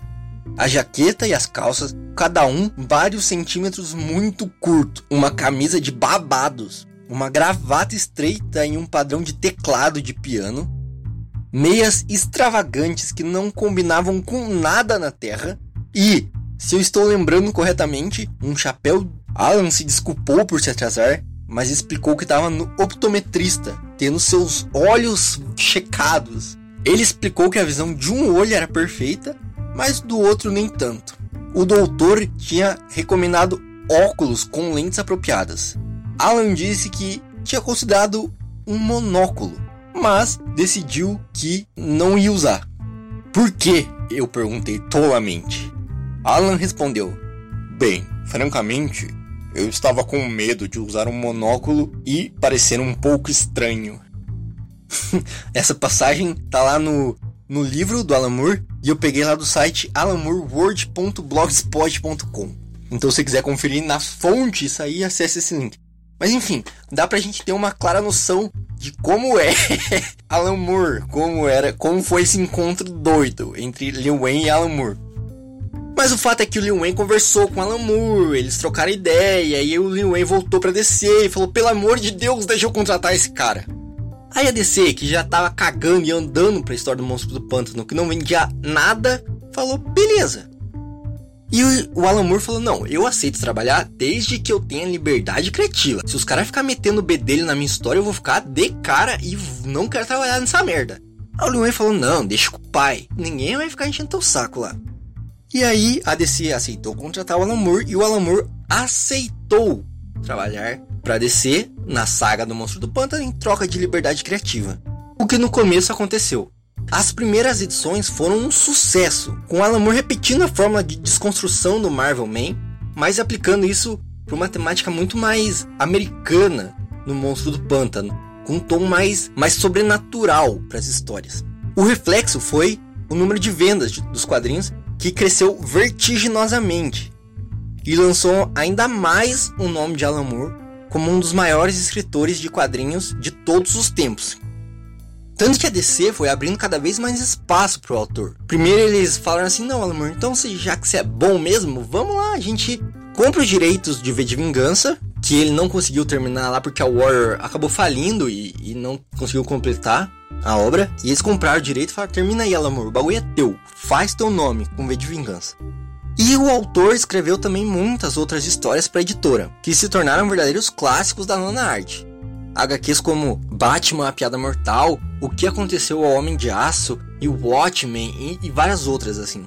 Speaker 2: a jaqueta e as calças, cada um vários centímetros muito curto, uma camisa de babados, uma gravata estreita e um padrão de teclado de piano, meias extravagantes que não combinavam com nada na terra e, se eu estou lembrando corretamente, um chapéu. Alan se desculpou por se atrasar, mas explicou que estava no optometrista, tendo seus olhos checados. Ele explicou que a visão de um olho era perfeita mas do outro nem tanto. O doutor tinha recomendado óculos com lentes apropriadas. Alan disse que tinha considerado um monóculo, mas decidiu que não ia usar. Por que? Eu perguntei tolamente. Alan respondeu: Bem, francamente, eu estava com medo de usar um monóculo e parecer um pouco estranho. Essa passagem tá lá no no livro do Alan Moore e eu peguei lá do site alanmooreword.blogspot.com. Então, se quiser conferir na fonte isso aí, acesse esse link. Mas enfim, dá pra gente ter uma clara noção de como é Alan Moore, como era, como foi esse encontro doido entre Lil Wayne e Alan Moore. Mas o fato é que o Lil Wayne conversou com Alan Moore, eles trocaram ideia, e o Lil Wayne voltou para descer e falou: "Pelo amor de Deus, deixa eu contratar esse cara". Aí a DC, que já tava cagando e andando pra história do Monstro do Pântano, que não vendia nada, falou: beleza. E o Alan Moore falou: não, eu aceito trabalhar desde que eu tenha liberdade criativa. Se os caras ficar metendo o B dele na minha história, eu vou ficar de cara e não quero trabalhar nessa merda. Aí o Leon falou: não, deixa com o pai. Ninguém vai ficar enchendo teu saco lá. E aí a DC aceitou contratar o Alan Moore e o Alan Moore aceitou trabalhar para DC na saga do Monstro do Pântano em troca de liberdade criativa. O que no começo aconteceu. As primeiras edições foram um sucesso, com Alan Moore repetindo a fórmula de desconstrução do Marvel Man, mas aplicando isso para uma temática muito mais americana no Monstro do Pântano, com um tom mais, mais sobrenatural para as histórias. O reflexo foi o número de vendas de, dos quadrinhos que cresceu vertiginosamente e lançou ainda mais o nome de Alan Moore como um dos maiores escritores de quadrinhos de todos os tempos. Tanto que a DC foi abrindo cada vez mais espaço para o autor. Primeiro eles falaram assim: não, Alan Moore, então já que você é bom mesmo, vamos lá, a gente compra os direitos de V de Vingança, que ele não conseguiu terminar lá porque a Warrior acabou falindo e, e não conseguiu completar a obra. E eles compraram o direito e falaram: termina aí, Alan o bagulho é teu, faz teu nome com V de Vingança. E o autor escreveu também muitas outras histórias para a editora, que se tornaram verdadeiros clássicos da nona arte. HQs como Batman, a Piada Mortal, O que Aconteceu ao Homem de Aço e Watchmen e, e várias outras assim.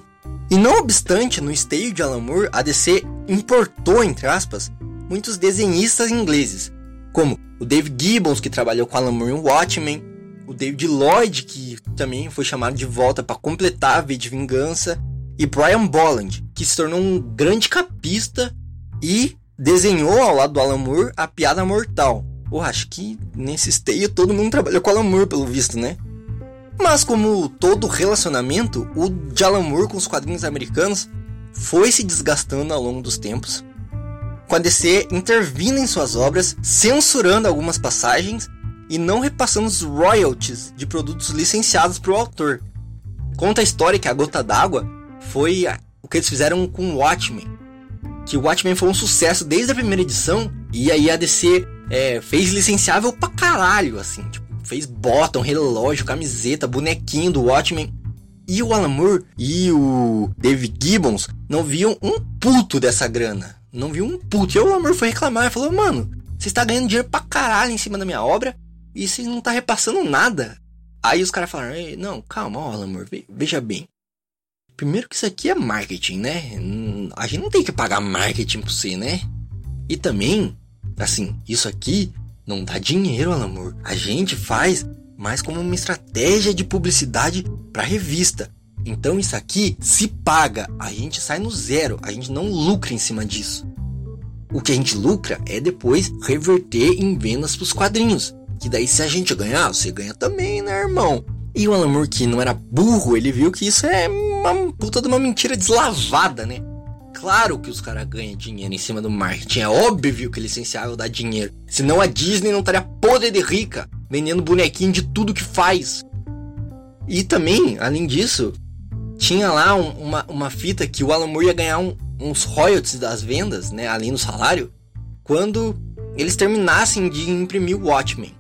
Speaker 2: E não obstante, no esteio de Alan Moore, a DC importou, entre aspas, muitos desenhistas ingleses, como o Dave Gibbons, que trabalhou com Alan Moore em Watchmen, o David Lloyd, que também foi chamado de volta para completar a V de Vingança, e Brian Bolland, que se tornou um grande capista e desenhou ao lado do Alan Moore a piada mortal. Porra, acho que nesse esteio todo mundo trabalhou com Alan Moore, pelo visto, né? Mas como todo relacionamento, o de Alan Moore com os quadrinhos americanos foi se desgastando ao longo dos tempos, com a DC intervindo em suas obras, censurando algumas passagens e não repassando os royalties de produtos licenciados para o autor. Conta a história que a Gota d'Água foi o que eles fizeram com o Watchmen. Que o Watchmen foi um sucesso desde a primeira edição. E aí a DC é, fez licenciável pra caralho, assim. Tipo, fez bottom, relógio, camiseta, bonequinho do Watchmen. E o Alan Moore e o David Gibbons não viam um puto dessa grana. Não viam um puto. E o Alan Moore foi reclamar e falou: Mano, você está ganhando dinheiro pra caralho em cima da minha obra e você não tá repassando nada. Aí os caras falaram: Não, calma, ó, Alan Moore, veja bem. Primeiro que isso aqui é marketing, né? A gente não tem que pagar marketing pra você, né? E também, assim, isso aqui não dá dinheiro, amor. A gente faz mais como uma estratégia de publicidade para revista. Então isso aqui se paga, a gente sai no zero, a gente não lucra em cima disso. O que a gente lucra é depois reverter em vendas para os quadrinhos. Que daí se a gente ganhar, você ganha também, né, irmão? E o Alan Moore, que não era burro, ele viu que isso é uma puta de uma mentira deslavada, né? Claro que os caras ganham dinheiro em cima do marketing. É óbvio que o licenciável dá dinheiro. Senão a Disney não estaria podre de rica, vendendo bonequinho de tudo que faz. E também, além disso, tinha lá um, uma, uma fita que o Alan Moore ia ganhar um, uns royalties das vendas, né? Além do salário, quando eles terminassem de imprimir o Watchmen.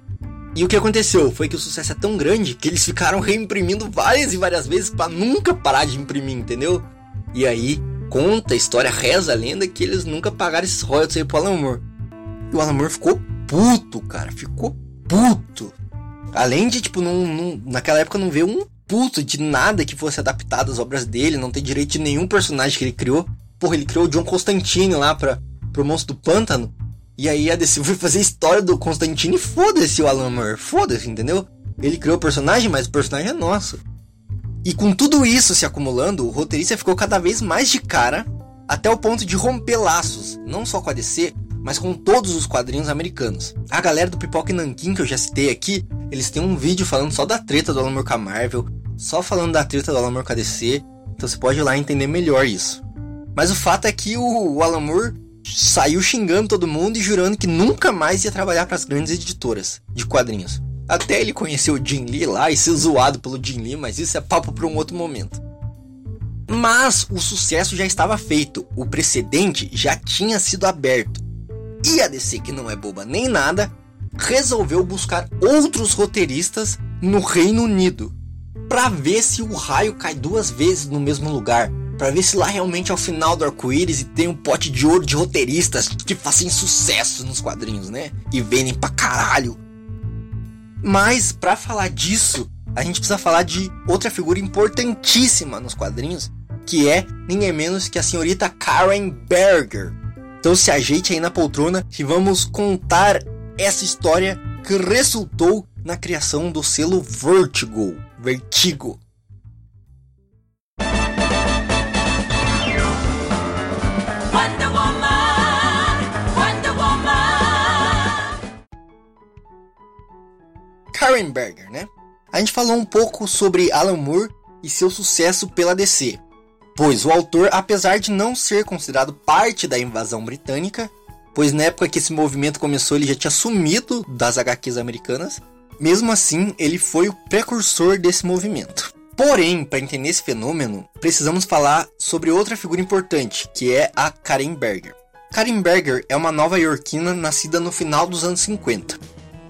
Speaker 2: E o que aconteceu foi que o sucesso é tão grande que eles ficaram reimprimindo várias e várias vezes para nunca parar de imprimir, entendeu? E aí conta a história, reza a lenda que eles nunca pagaram esses royalties aí pro Alan Moore. E o Alan Moore ficou puto, cara, ficou puto. Além de, tipo, não, não, naquela época não ver um puto de nada que fosse adaptado às obras dele, não ter direito de nenhum personagem que ele criou. Porra, ele criou o John Constantine lá pra, pro Monstro do Pântano. E aí a DC foi fazer história do Constantine e foda-se o Alan Moore, foda-se, entendeu? Ele criou o personagem, mas o personagem é nosso. E com tudo isso se acumulando, o roteirista ficou cada vez mais de cara, até o ponto de romper laços, não só com a DC, mas com todos os quadrinhos americanos. A galera do Pipoca e Nankin, que eu já citei aqui, eles têm um vídeo falando só da treta do Alan Moore com a Marvel, só falando da treta do Alan Moore com a DC, então você pode ir lá entender melhor isso. Mas o fato é que o Alan Moore saiu xingando todo mundo e jurando que nunca mais ia trabalhar para as grandes editoras de quadrinhos. Até ele conhecer o Jim Lee lá e ser zoado pelo Jim Lee, mas isso é papo para um outro momento. Mas o sucesso já estava feito, o precedente já tinha sido aberto. E a DC, que não é boba nem nada, resolveu buscar outros roteiristas no Reino Unido para ver se o raio cai duas vezes no mesmo lugar para ver se lá realmente é o final do arco-íris e tem um pote de ouro de roteiristas que fazem sucesso nos quadrinhos, né? E vendem pra caralho. Mas para falar disso, a gente precisa falar de outra figura importantíssima nos quadrinhos, que é ninguém menos que a senhorita Karen Berger. Então se ajeite aí na poltrona que vamos contar essa história que resultou na criação do selo Vertigo. Vertigo. Karen Berger, né? A gente falou um pouco sobre Alan Moore e seu sucesso pela DC. Pois o autor, apesar de não ser considerado parte da invasão britânica, pois na época que esse movimento começou ele já tinha sumido das HQs americanas, mesmo assim ele foi o precursor desse movimento. Porém, para entender esse fenômeno, precisamos falar sobre outra figura importante, que é a Karen Berger. Karen Berger é uma nova-iorquina nascida no final dos anos 50.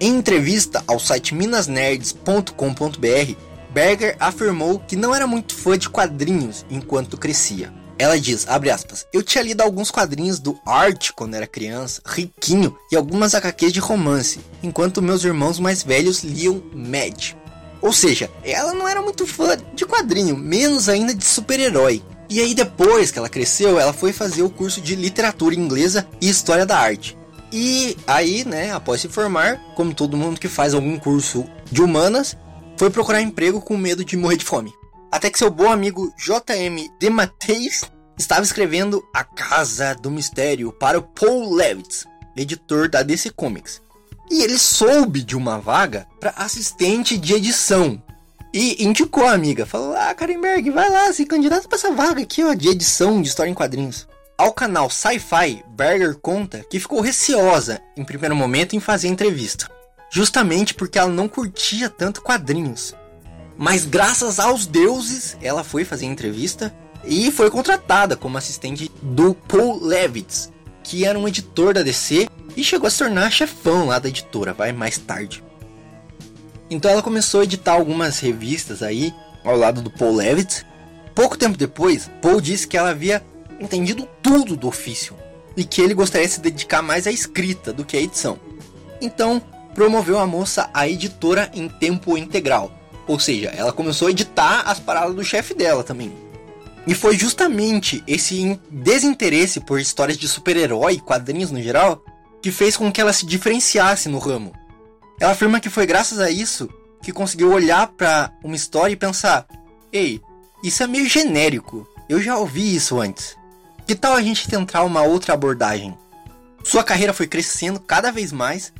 Speaker 2: Em entrevista ao site minasnerds.com.br, Berger afirmou que não era muito fã de quadrinhos enquanto crescia. Ela diz, aspas, eu tinha lido alguns quadrinhos do Art quando era criança, riquinho, e algumas HQs de romance, enquanto meus irmãos mais velhos liam Mad. Ou seja, ela não era muito fã de quadrinho, menos ainda de super-herói. E aí depois que ela cresceu, ela foi fazer o curso de literatura inglesa e história da arte. E aí, né, após se formar, como todo mundo que faz algum curso de humanas, foi procurar emprego com medo de morrer de fome. Até que seu bom amigo J.M. DeMatteis estava escrevendo A Casa do Mistério para o Paul Levitz, editor da DC Comics. E ele soube de uma vaga para assistente de edição. E indicou a amiga, falou: Ah, Karenberg, vai lá, se candidata para essa vaga aqui, ó, de edição de história em quadrinhos. Ao canal Sci-Fi, Berger conta que ficou receosa em primeiro momento em fazer entrevista justamente porque ela não curtia tanto quadrinhos. Mas graças aos deuses, ela foi fazer entrevista e foi contratada como assistente do Paul Levitz, que era um editor da DC e chegou a se tornar chefão lá da editora, vai mais tarde. Então ela começou a editar algumas revistas aí ao lado do Paul Levitz. Pouco tempo depois, Paul disse que ela havia entendido tudo do ofício e que ele gostaria de se dedicar mais à escrita do que à edição. Então, promoveu a moça a editora em tempo integral. Ou seja, ela começou a editar as paradas do chefe dela também. E foi justamente esse desinteresse por histórias de super-herói, quadrinhos no geral, que fez com que ela se diferenciasse no ramo. Ela afirma que foi graças a isso que conseguiu olhar para uma história e pensar: ei, isso é meio genérico, eu já ouvi isso antes. Que tal a gente tentar uma outra abordagem? Sua carreira foi crescendo cada vez mais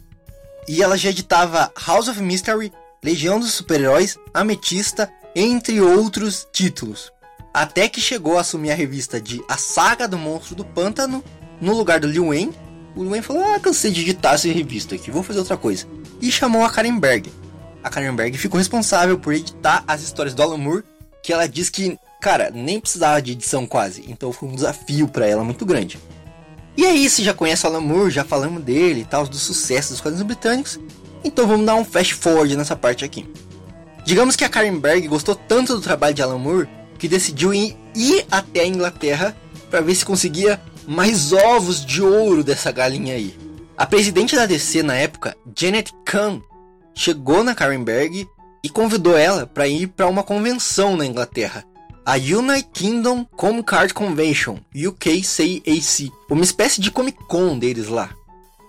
Speaker 2: e ela já editava House of Mystery, Legião dos Super-Heróis, Ametista, entre outros títulos. Até que chegou a assumir a revista de A Saga do Monstro do Pântano, no lugar do Liu Wayne. O Liu Wayne falou: Ah, cansei de editar essa revista aqui, vou fazer outra coisa. E chamou a Karen Berg. A Karen Berg ficou responsável por editar as histórias do Alan Moore, que ela diz que, cara, nem precisava de edição quase. Então foi um desafio para ela muito grande. E aí, se já conhece o Alan Moore, já falamos dele e tal, dos sucessos dos quadrinhos britânicos, então vamos dar um fast forward nessa parte aqui. Digamos que a Karen Berg gostou tanto do trabalho de Alan Moore que decidiu ir, ir até a Inglaterra para ver se conseguia mais ovos de ouro dessa galinha aí. A presidente da DC na época, Janet Kahn, chegou na Karen Berg e convidou ela para ir para uma convenção na Inglaterra, a United Kingdom Comic Card Convention, UKCAC, uma espécie de Comic Con deles lá.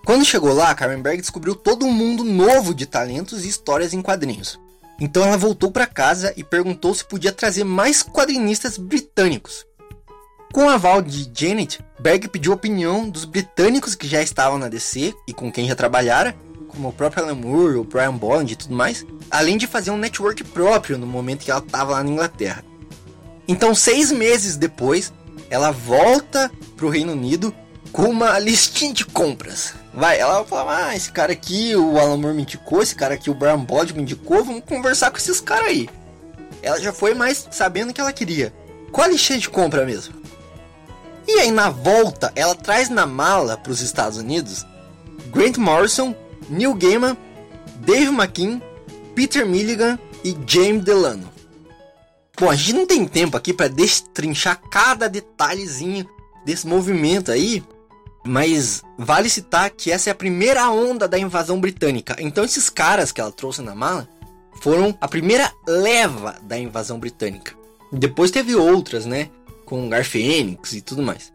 Speaker 2: Quando chegou lá, Karen Berg descobriu todo um mundo novo de talentos e histórias em quadrinhos. Então ela voltou para casa e perguntou se podia trazer mais quadrinistas britânicos. Com o aval de Janet, Berg pediu opinião dos britânicos que já estavam na DC e com quem já trabalhara, como o próprio Alan Moore, o Brian Bond e tudo mais, além de fazer um network próprio no momento que ela estava lá na Inglaterra. Então, seis meses depois, ela volta pro Reino Unido com uma listinha de compras. Vai, ela fala, ah, esse cara aqui, o Alan Moore me indicou, esse cara aqui, o Brian Bond me indicou, vamos conversar com esses caras aí. Ela já foi mais sabendo o que ela queria. Qual a listinha de compra mesmo? E aí na volta, ela traz na mala para os Estados Unidos Grant Morrison, Neil Gaiman, Dave McKean, Peter Milligan e James Delano. Bom, a gente não tem tempo aqui para destrinchar cada detalhezinho desse movimento aí, mas vale citar que essa é a primeira onda da invasão britânica. Então esses caras que ela trouxe na mala foram a primeira leva da invasão britânica. Depois teve outras, né? com Gar Fênix e tudo mais.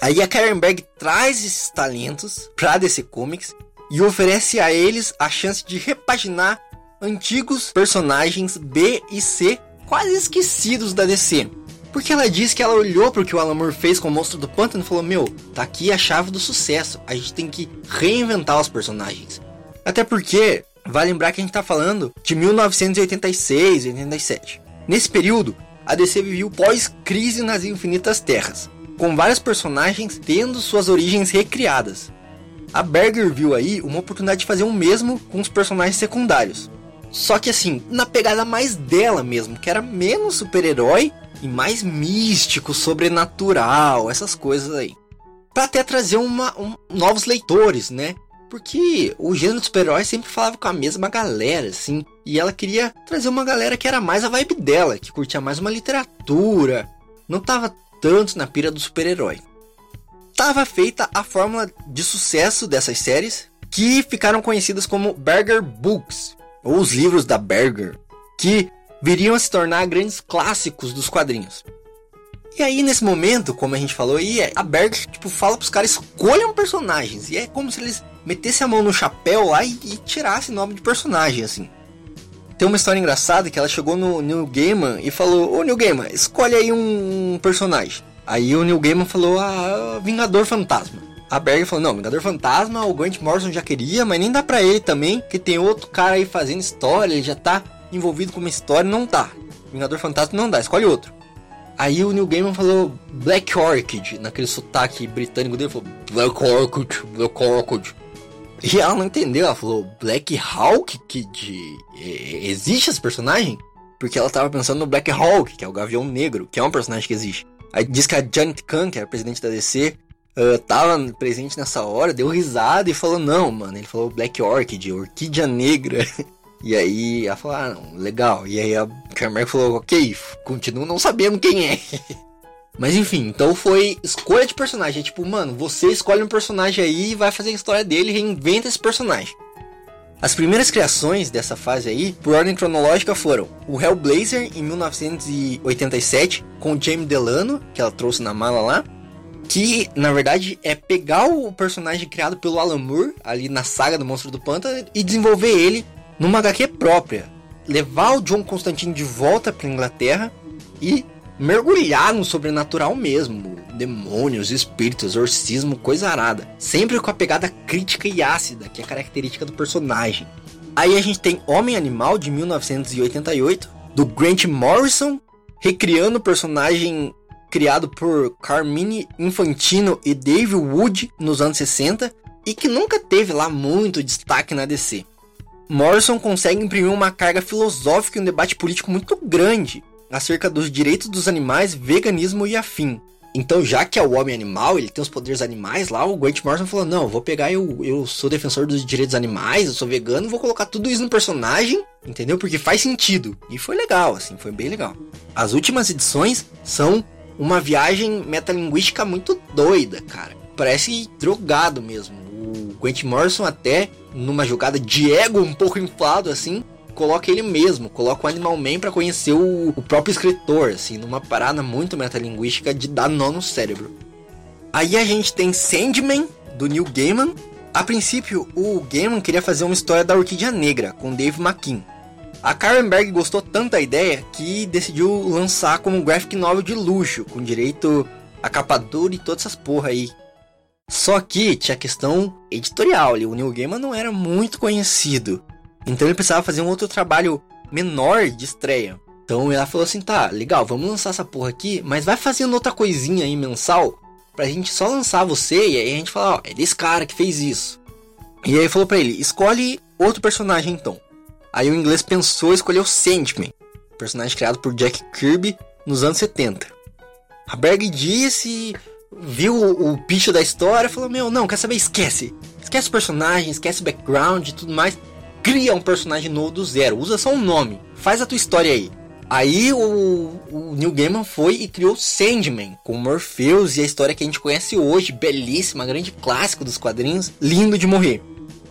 Speaker 2: Aí a Karen Berg traz esses talentos pra DC Comics e oferece a eles a chance de repaginar antigos personagens B e C quase esquecidos da DC. Porque ela diz que ela olhou para o que o Alan Moore fez com o Monstro do Pântano e falou: Meu, tá aqui a chave do sucesso. A gente tem que reinventar os personagens. Até porque, vale lembrar que a gente tá falando de 1986, 87. Nesse período, a DC viveu pós-crise nas Infinitas Terras, com vários personagens tendo suas origens recriadas. A Berger viu aí uma oportunidade de fazer o mesmo com os personagens secundários. Só que assim, na pegada mais dela mesmo, que era menos super-herói e mais místico, sobrenatural, essas coisas aí. Pra até trazer uma, um, novos leitores, né? Porque o gênero de super-herói sempre falava com a mesma galera, assim. E ela queria trazer uma galera que era mais a vibe dela, que curtia mais uma literatura. Não tava tanto na pira do super-herói. Tava feita a fórmula de sucesso dessas séries, que ficaram conhecidas como Berger Books, ou os livros da Berger, que viriam a se tornar grandes clássicos dos quadrinhos. E aí, nesse momento, como a gente falou aí, a Berg, tipo, fala pros caras escolham personagens. E é como se eles metessem a mão no chapéu lá e, e tirassem nome de personagem, assim. Tem uma história engraçada que ela chegou no Neil Gaiman e falou: Ô Neil Gaiman, escolhe aí um personagem. Aí o Neil Gaiman falou: Ah, Vingador Fantasma. A Berg falou: Não, Vingador Fantasma, o Grant Morrison já queria, mas nem dá pra ele também, que tem outro cara aí fazendo história, ele já tá envolvido com uma história, não dá. Vingador Fantasma não dá, escolhe outro. Aí o Neil Gaiman falou Black Orchid, naquele sotaque britânico dele, falou Black Orchid, Black Orchid. E ela não entendeu, ela falou Black Hawk, que existe esse personagem? Porque ela tava pensando no Black Hawk, que é o Gavião Negro, que é um personagem que existe. Aí diz que a Janet Khan, que era presidente da DC, uh, tava presente nessa hora, deu risada e falou, não, mano, ele falou Black Orchid, Orquídea Negra. E aí ela falou, ah, não, legal. E aí a Carmack falou, ok, continuo não sabendo quem é. Mas enfim, então foi escolha de personagem. É tipo, mano, você escolhe um personagem aí e vai fazer a história dele reinventa esse personagem. As primeiras criações dessa fase aí, por ordem cronológica, foram o Hellblazer em 1987, com o James Delano, que ela trouxe na mala lá. Que, na verdade, é pegar o personagem criado pelo Alan Moore, ali na saga do Monstro do Pântano, e desenvolver ele numa HQ própria, levar o John Constantine de volta para Inglaterra e mergulhar no sobrenatural mesmo, demônios, espíritos, exorcismo, coisa arada, sempre com a pegada crítica e ácida que é característica do personagem. Aí a gente tem Homem Animal de 1988 do Grant Morrison, recriando o personagem criado por Carmine Infantino e Dave Wood nos anos 60 e que nunca teve lá muito destaque na DC. Morrison consegue imprimir uma carga filosófica e um debate político muito grande acerca dos direitos dos animais, veganismo e afim. Então, já que é o homem animal, ele tem os poderes animais lá, o Grant Morrison falou: Não, vou pegar, eu, eu sou defensor dos direitos animais, eu sou vegano, vou colocar tudo isso no personagem, entendeu? Porque faz sentido. E foi legal, assim, foi bem legal. As últimas edições são uma viagem metalinguística muito doida, cara. Parece drogado mesmo. O Grant Morrison até numa jogada de ego um pouco inflado assim, coloca ele mesmo, coloca o Animal Man para conhecer o, o, próprio escritor, assim, numa parada muito metalinguística de dar nó no cérebro. Aí a gente tem Sandman, do Neil Gaiman. A princípio, o Gaiman queria fazer uma história da Orquídea Negra, com Dave McKean. A Karen Berg gostou tanto da ideia que decidiu lançar como graphic novel de luxo, com direito a capa dura e todas essas porra aí, só que tinha a questão editorial. O Neil Gaiman não era muito conhecido. Então ele precisava fazer um outro trabalho menor de estreia. Então ela falou assim: tá, legal, vamos lançar essa porra aqui, mas vai fazendo outra coisinha aí mensal pra gente só lançar você e aí a gente fala: ó, é desse cara que fez isso. E aí falou pra ele: escolhe outro personagem então. Aí o inglês pensou e escolheu Sandman, personagem criado por Jack Kirby nos anos 70. A Berg disse viu o, o pitch da história, falou: Meu, não, quer saber? Esquece. Esquece o personagem, esquece o background e tudo mais. Cria um personagem novo do zero. Usa só um nome. Faz a tua história aí. Aí o, o Neil Gaiman foi e criou Sandman, com Morpheus e a história que a gente conhece hoje, belíssima, grande clássico dos quadrinhos, lindo de morrer.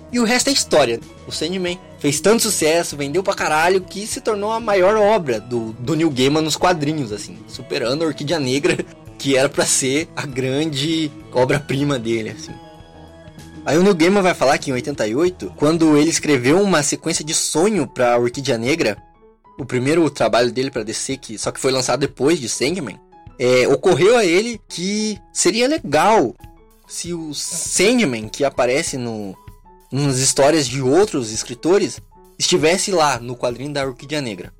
Speaker 2: E o resto é história. O Sandman fez tanto sucesso, vendeu pra caralho, que se tornou a maior obra do, do Neil Gaiman nos quadrinhos, assim, superando a Orquídea Negra, que era para ser a grande obra-prima dele, assim. Aí o Neil Gaiman vai falar que em 88, quando ele escreveu uma sequência de sonho pra Orquídea Negra, o primeiro trabalho dele para DC, que só que foi lançado depois de Sandman, é, ocorreu a ele que seria legal se o Sandman, que aparece no, nas histórias de outros escritores, estivesse lá no quadrinho da Orquídea Negra.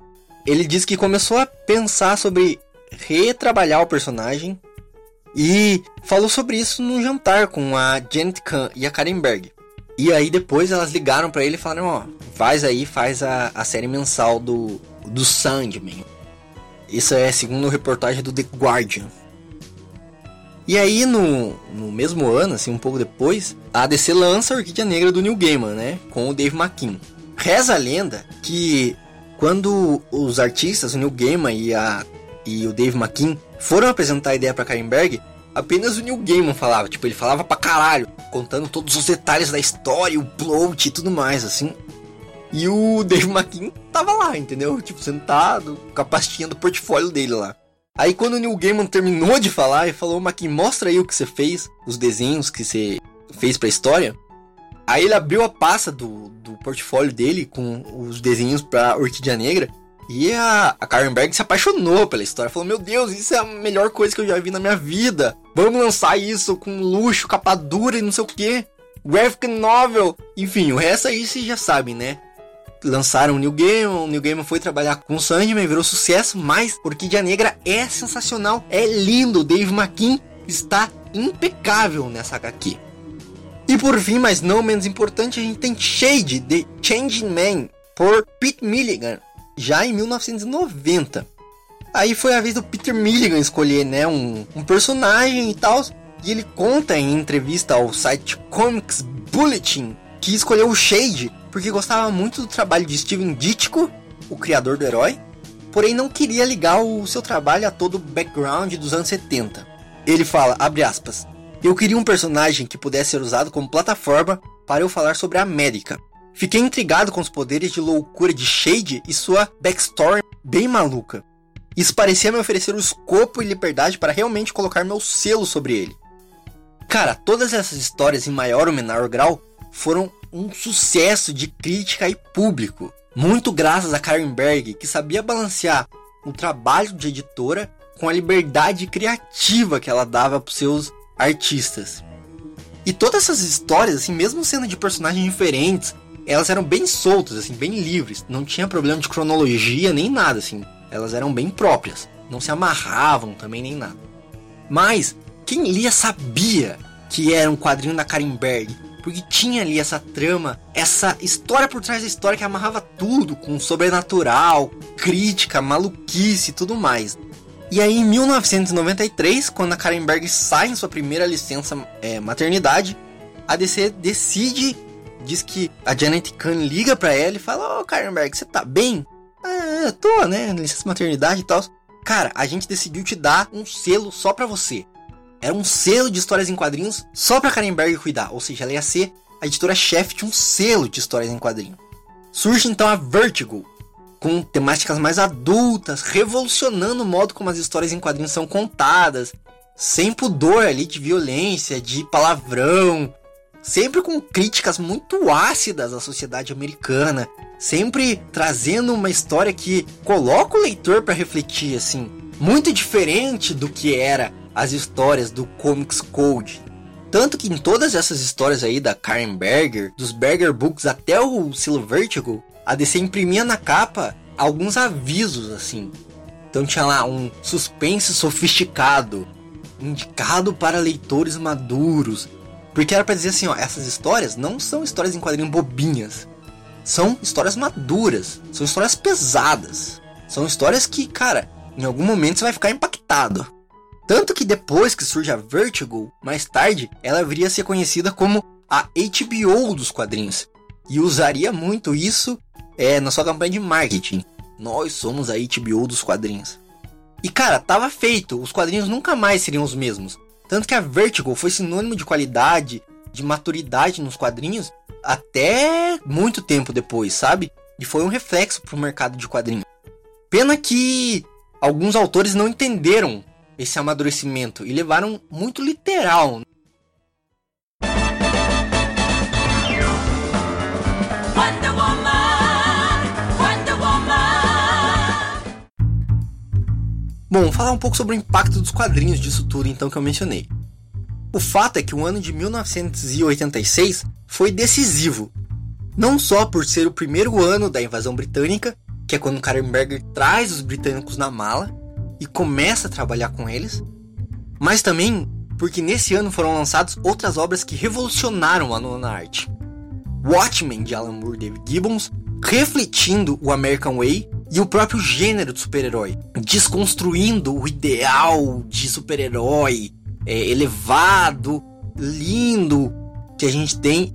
Speaker 2: Ele diz que começou a pensar sobre retrabalhar o personagem e falou sobre isso num jantar com a Janet Kahn e a Karen Berg. E aí depois elas ligaram para ele e falaram, ó, faz aí, faz a, a série mensal do, do Sandman. Isso é segundo reportagem do The Guardian. E aí, no, no mesmo ano, assim, um pouco depois, a DC lança a Orquídea Negra do New Gaiman, né? Com o Dave McKean. Reza a lenda que quando os artistas, o Neil Gaiman e, a, e o Dave McKean, foram apresentar a ideia para Karenberg, apenas o Neil Gaiman falava. Tipo, ele falava pra caralho, contando todos os detalhes da história, o plot e tudo mais, assim. E o Dave McKean tava lá, entendeu? Tipo, sentado, com a pastinha do portfólio dele lá. Aí quando o Neil Gaiman terminou de falar e falou, Maqui, mostra aí o que você fez, os desenhos que você fez pra história. Aí ele abriu a pasta do, do portfólio dele com os desenhos pra Orquídea Negra. E a, a Karen Berg se apaixonou pela história. Falou: Meu Deus, isso é a melhor coisa que eu já vi na minha vida. Vamos lançar isso com luxo, capa dura e não sei o que. Graphic novel. Enfim, o resto aí vocês já sabem, né? Lançaram o New Game, o New Game foi trabalhar com o Sandman, virou sucesso, mas Orquídea Negra é sensacional, é lindo, Dave McKean está impecável nessa HQ. E por fim, mas não menos importante, a gente tem Shade, The Changing Man, por Pete Milligan, já em 1990. Aí foi a vez do Peter Milligan escolher, né, um, um personagem e tal, e ele conta em entrevista ao site Comics Bulletin que escolheu o Shade porque gostava muito do trabalho de Steven Ditko, o criador do herói, porém não queria ligar o seu trabalho a todo o background dos anos 70. Ele fala, abre aspas, eu queria um personagem que pudesse ser usado como plataforma para eu falar sobre a América. Fiquei intrigado com os poderes de loucura de Shade e sua backstory bem maluca. Isso parecia me oferecer o escopo e liberdade para realmente colocar meu selo sobre ele. Cara, todas essas histórias em maior ou menor grau foram um sucesso de crítica e público. Muito graças a Karen Berg, que sabia balancear o trabalho de editora com a liberdade criativa que ela dava para seus artistas. E todas essas histórias, assim, mesmo sendo de personagens diferentes, elas eram bem soltas, assim, bem livres. Não tinha problema de cronologia nem nada, assim. Elas eram bem próprias. Não se amarravam também nem nada. Mas quem lia sabia que era um quadrinho da Karen Berg porque tinha ali essa trama, essa história por trás da história que amarrava tudo com sobrenatural, crítica, maluquice e tudo mais. E aí, em 1993, quando a Karen Berg sai em sua primeira licença é, maternidade, a DC decide, diz que a Janet Kahn liga para ela e fala: Ô oh, Karen Berg, você tá bem? Ah, tô, né? Licença maternidade e tal. Cara, a gente decidiu te dar um selo só pra você. Era um selo de histórias em quadrinhos só para Karen Berg cuidar, ou seja, ela ia ser a editora-chefe de um selo de histórias em quadrinhos. Surge então a Vertigo, com temáticas mais adultas, revolucionando o modo como as histórias em quadrinhos são contadas, sem pudor ali de violência, de palavrão, sempre com críticas muito ácidas à sociedade americana, sempre trazendo uma história que coloca o leitor para refletir assim, muito diferente do que era as histórias do Comics Code. Tanto que em todas essas histórias aí da Karen Berger, dos Berger Books até o Silo Vertigo, a DC imprimia na capa alguns avisos assim. Então tinha lá um suspense sofisticado, indicado para leitores maduros. Porque era para dizer assim, ó, essas histórias não são histórias em quadrinho bobinhas. São histórias maduras, são histórias pesadas. São histórias que, cara, em algum momento você vai ficar impactado. Tanto que depois que surge a Vertigo, mais tarde, ela viria a ser conhecida como a HBO dos quadrinhos. E usaria muito isso é, na sua campanha de marketing. Nós somos a HBO dos quadrinhos. E cara, tava feito, os quadrinhos nunca mais seriam os mesmos. Tanto que a Vertigo foi sinônimo de qualidade, de maturidade nos quadrinhos, até muito tempo depois, sabe? E foi um reflexo pro mercado de quadrinhos. Pena que alguns autores não entenderam esse amadurecimento e levaram muito literal. Wonder Woman, Wonder Woman. Bom, falar um pouco sobre o impacto dos quadrinhos disso tudo então que eu mencionei. O fato é que o ano de 1986 foi decisivo, não só por ser o primeiro ano da invasão britânica, que é quando Karenberger traz os britânicos na mala e começa a trabalhar com eles, mas também porque nesse ano foram lançadas outras obras que revolucionaram a nona arte. Watchmen de Alan Moore e David Gibbons, refletindo o American Way e o próprio gênero de super-herói, desconstruindo o ideal de super-herói é, elevado, lindo que a gente tem.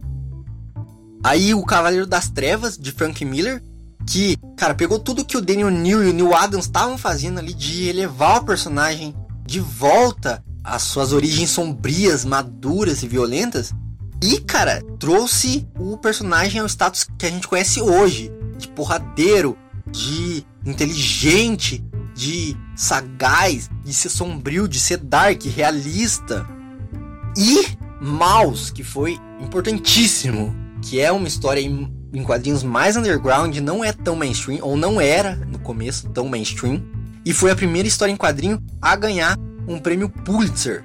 Speaker 2: Aí o Cavaleiro das Trevas, de Frank Miller, que, cara, pegou tudo que o Daniel Neal e o Neil Adams estavam fazendo ali de elevar o personagem de volta às suas origens sombrias, maduras e violentas. E, cara, trouxe o personagem ao status que a gente conhece hoje, de porradeiro, de inteligente, de sagaz, de ser sombrio, de ser dark, realista. E Mouse, que foi importantíssimo, que é uma história em, quadrinhos mais underground, não é tão mainstream, ou não era no começo tão mainstream, e foi a primeira história em quadrinho a ganhar um prêmio Pulitzer.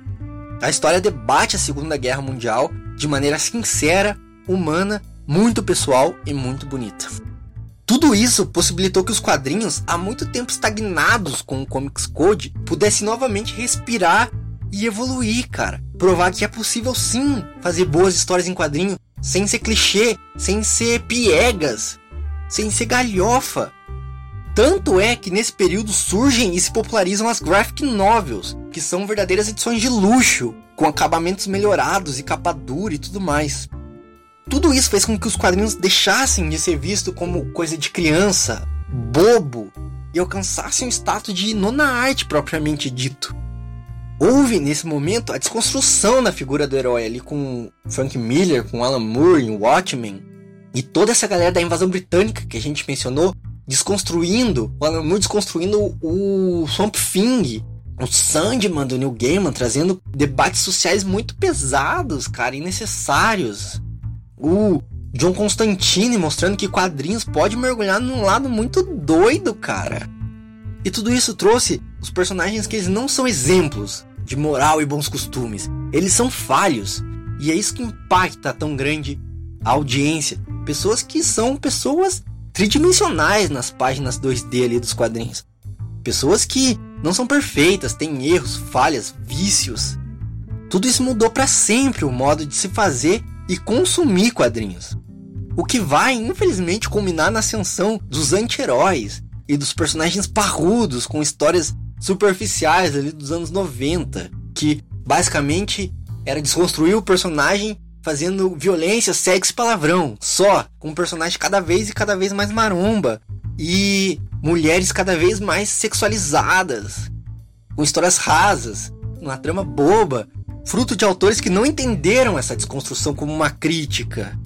Speaker 2: A história debate a Segunda Guerra Mundial de maneira sincera, humana, muito pessoal e muito bonita. Tudo isso possibilitou que os quadrinhos, há muito tempo estagnados com o Comics Code, pudessem novamente respirar e evoluir, cara. Provar que é possível sim fazer boas histórias em quadrinho sem ser clichê, sem ser piegas, sem ser galhofa. Tanto é que nesse período surgem e se popularizam as graphic novels, que são verdadeiras edições de luxo, com acabamentos melhorados e capa dura e tudo mais. Tudo isso fez com que os quadrinhos deixassem de ser visto como coisa de criança, bobo, e alcançassem o status de nona arte propriamente dito. Houve nesse momento a desconstrução na figura do herói ali com Frank Miller, com Alan Moore em Watchmen, e toda essa galera da invasão britânica que a gente mencionou, desconstruindo, o Alan Moore desconstruindo o Swamp Thing, o Sandman do Neil Gaiman, trazendo debates sociais muito pesados, cara, necessários o John Constantine mostrando que quadrinhos pode mergulhar num lado muito doido, cara. E tudo isso trouxe os personagens que eles não são exemplos de moral e bons costumes. Eles são falhos. E é isso que impacta tão grande a audiência. Pessoas que são pessoas tridimensionais nas páginas 2D ali dos quadrinhos. Pessoas que não são perfeitas, têm erros, falhas, vícios. Tudo isso mudou para sempre o modo de se fazer e consumir quadrinhos. O que vai, infelizmente, culminar na ascensão dos anti-heróis e dos personagens parrudos com histórias superficiais ali dos anos 90, que basicamente era desconstruir o personagem fazendo violência, sexo e palavrão, só, com um personagem cada vez e cada vez mais maromba e mulheres cada vez mais sexualizadas, com histórias rasas, uma trama boba fruto de autores que não entenderam essa desconstrução como uma crítica.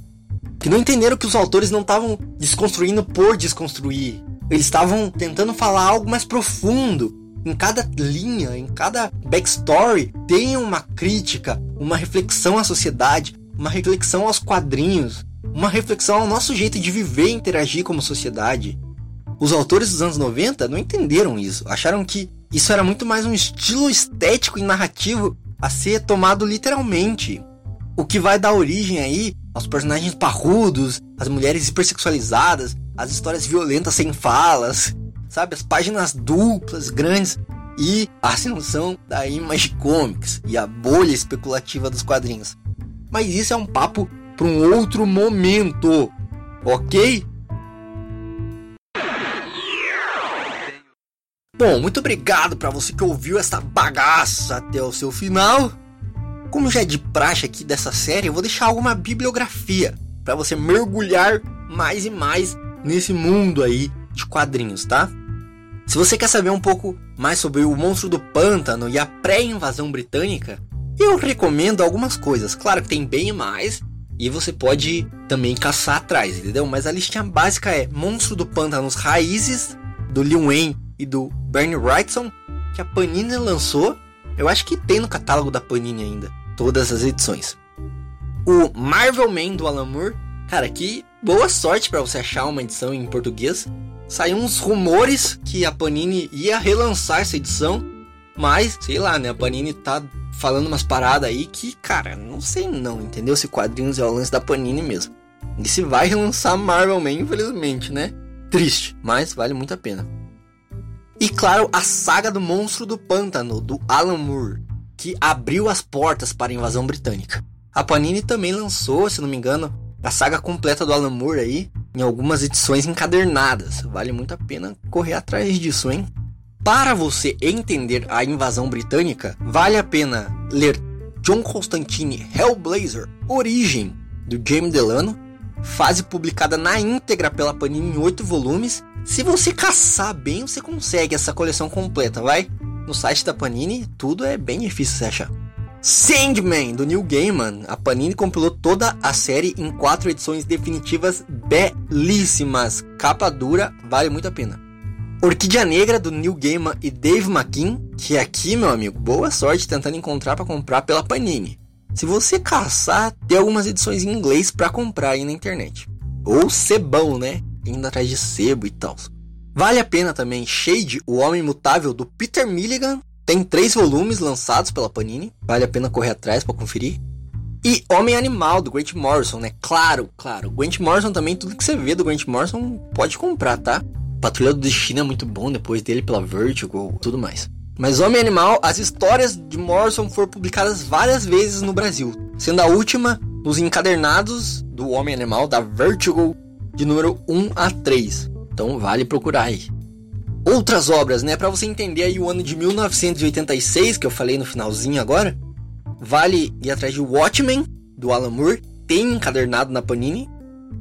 Speaker 2: Que não entenderam que os autores não estavam desconstruindo por desconstruir. Eles estavam tentando falar algo mais profundo. Em cada linha, em cada backstory, tem uma crítica, uma reflexão à sociedade, uma reflexão aos quadrinhos, uma reflexão ao nosso jeito de viver e interagir como sociedade. Os autores dos anos 90 não entenderam isso, acharam que isso era muito mais um estilo estético e narrativo a ser tomado literalmente. O que vai dar origem aí aos personagens parrudos, as mulheres hipersexualizadas, as histórias violentas sem falas, sabe? As páginas duplas, grandes e a ascensão da Image Comics e a bolha especulativa dos quadrinhos. Mas isso é um papo para um outro momento, ok? Bom, muito obrigado para você que ouviu essa bagaça até o seu final. Como já é de praxe aqui dessa série, eu vou deixar alguma bibliografia para você mergulhar mais e mais nesse mundo aí de quadrinhos, tá? Se você quer saber um pouco mais sobre o monstro do pântano e a pré-invasão britânica, eu recomendo algumas coisas. Claro que tem bem mais, E você pode também caçar atrás, entendeu? Mas a listinha básica é Monstro do Pântano Raízes, do Lil Wayne e do Bernie Wrightson, que a Panini lançou. Eu acho que tem no catálogo da Panini ainda, todas as edições. O Marvel Man do Alan Moore, cara, que boa sorte para você achar uma edição em português. Saiu uns rumores que a Panini ia relançar essa edição, mas sei lá, né? A Panini tá falando umas paradas aí que, cara, não sei não, entendeu? Se quadrinhos é o lance da Panini mesmo. E se vai relançar Marvel Man, infelizmente, né? Triste, mas vale muito a pena. E claro, a saga do Monstro do Pântano, do Alan Moore, que abriu as portas para a invasão britânica. A Panini também lançou, se não me engano, a saga completa do Alan Moore aí, em algumas edições encadernadas. Vale muito a pena correr atrás disso, hein? Para você entender a invasão britânica, vale a pena ler John Constantine Hellblazer Origem, do James Delano, fase publicada na íntegra pela Panini em 8 volumes. Se você caçar bem, você consegue essa coleção completa, vai? No site da Panini, tudo é bem difícil você achar. Sandman, do Neil Gaiman. A Panini compilou toda a série em quatro edições definitivas belíssimas. Capa dura, vale muito a pena. Orquídea Negra, do Neil Gaiman e Dave McKean, que aqui, meu amigo, boa sorte tentando encontrar para comprar pela Panini. Se você caçar, tem algumas edições em inglês para comprar aí na internet. Ou sebão, né? Indo atrás de sebo e tal. Vale a pena também Shade, o Homem Mutável, do Peter Milligan, tem três volumes lançados pela Panini, vale a pena correr atrás para conferir. E Homem Animal, do Grant Morrison, né? Claro, claro. Grant Morrison também, tudo que você vê do Grant Morrison pode comprar, tá? Patrulha do Destino é muito bom, depois dele pela Vertigo, tudo mais. Mas Homem Animal, as histórias de Morrison foram publicadas várias vezes no Brasil, sendo a última nos encadernados do Homem Animal da Vertigo, de número 1 a 3. Então vale procurar aí outras obras, né? Para você entender aí o ano de 1986, que eu falei no finalzinho agora, vale ir atrás de Watchmen, do Alan Moore, tem encadernado na Panini.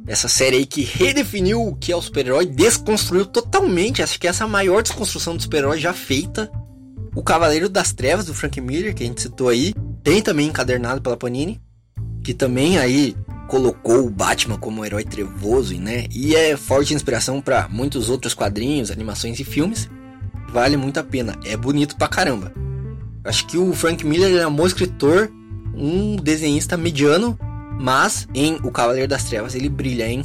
Speaker 2: Essa série aí que redefiniu o que é o super-herói, desconstruiu totalmente, acho que essa é a maior desconstrução do super-herói já feita. O Cavaleiro das Trevas, do Frank Miller, que a gente citou aí, tem também encadernado pela Panini, que também aí colocou o Batman como um herói trevoso, né? E é forte inspiração para muitos outros quadrinhos, animações e filmes. Vale muito a pena, é bonito pra caramba. Acho que o Frank Miller é um bom escritor, um desenhista mediano, mas em O Cavaleiro das Trevas ele brilha, hein?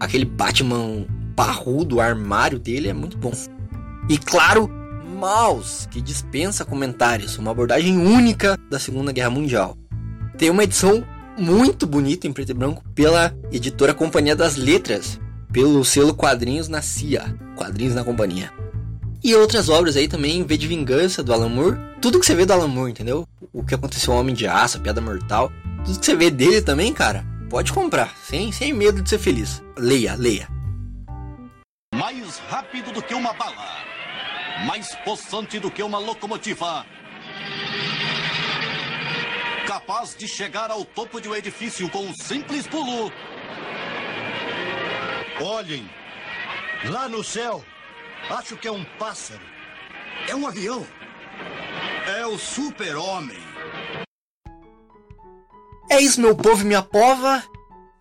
Speaker 2: Aquele Batman parrudo, armário dele é muito bom. E claro, Mouse, que dispensa comentários, uma abordagem única da Segunda Guerra Mundial. Tem uma edição muito bonito em preto e branco pela editora Companhia das Letras, pelo selo Quadrinhos na CIA, Quadrinhos na Companhia. E outras obras aí também, V de Vingança, do Alan Moore. Tudo que você vê do Alan Moore, entendeu? O que aconteceu ao Homem de Aço, a Piada Mortal. Tudo que você vê dele também, cara, pode comprar, sem, sem medo de ser feliz. Leia, leia.
Speaker 3: Mais rápido do que uma bala. Mais possante do que uma locomotiva capaz de chegar ao topo de um edifício com um simples pulo.
Speaker 4: Olhem, lá no céu, acho que é um pássaro. É um avião. É o super-homem.
Speaker 2: É isso, meu povo e minha pova.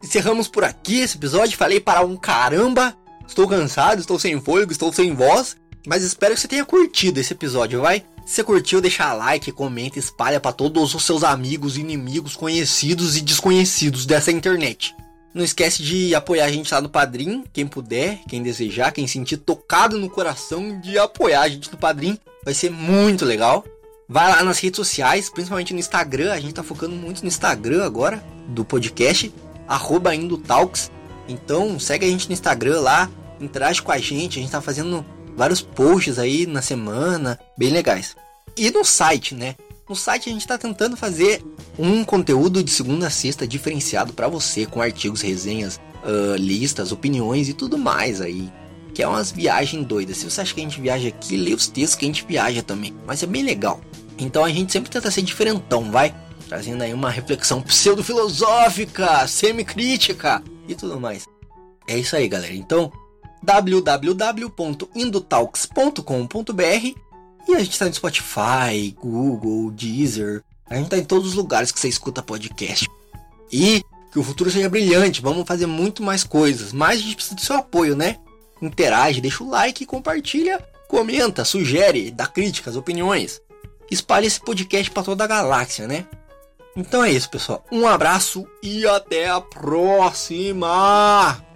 Speaker 2: Encerramos por aqui esse episódio. Falei para um caramba. Estou cansado, estou sem fôlego, estou sem voz. Mas espero que você tenha curtido esse episódio, vai? Se curtiu, deixa like, comenta, espalha para todos os seus amigos, inimigos, conhecidos e desconhecidos dessa internet. Não esquece de apoiar a gente lá no Padrim, quem puder, quem desejar, quem sentir tocado no coração de apoiar a gente no Padrim, vai ser muito legal. Vai lá nas redes sociais, principalmente no Instagram, a gente tá focando muito no Instagram agora, do podcast, arroba Indotalks. Então segue a gente no Instagram lá, interage com a gente, a gente tá fazendo vários posts aí na semana, bem legais. E no site, né? No site a gente está tentando fazer um conteúdo de segunda a sexta diferenciado para você, com artigos, resenhas, uh, listas, opiniões e tudo mais aí. Que é umas viagens doidas. Se você acha que a gente viaja aqui, lê os textos que a gente viaja também. Mas é bem legal. Então a gente sempre tenta ser diferentão, vai? Trazendo aí uma reflexão pseudo-filosófica, semi-crítica e tudo mais. É isso aí, galera. Então, www.indotalks.com.br e a gente está no Spotify, Google, Deezer, a gente está em todos os lugares que você escuta podcast. E Que o futuro seja brilhante. Vamos fazer muito mais coisas. Mas a gente precisa do seu apoio, né? Interage, deixa o like, compartilha, comenta, sugere, dá críticas, opiniões. Espalhe esse podcast para toda a galáxia, né? Então é isso, pessoal. Um abraço e até a próxima!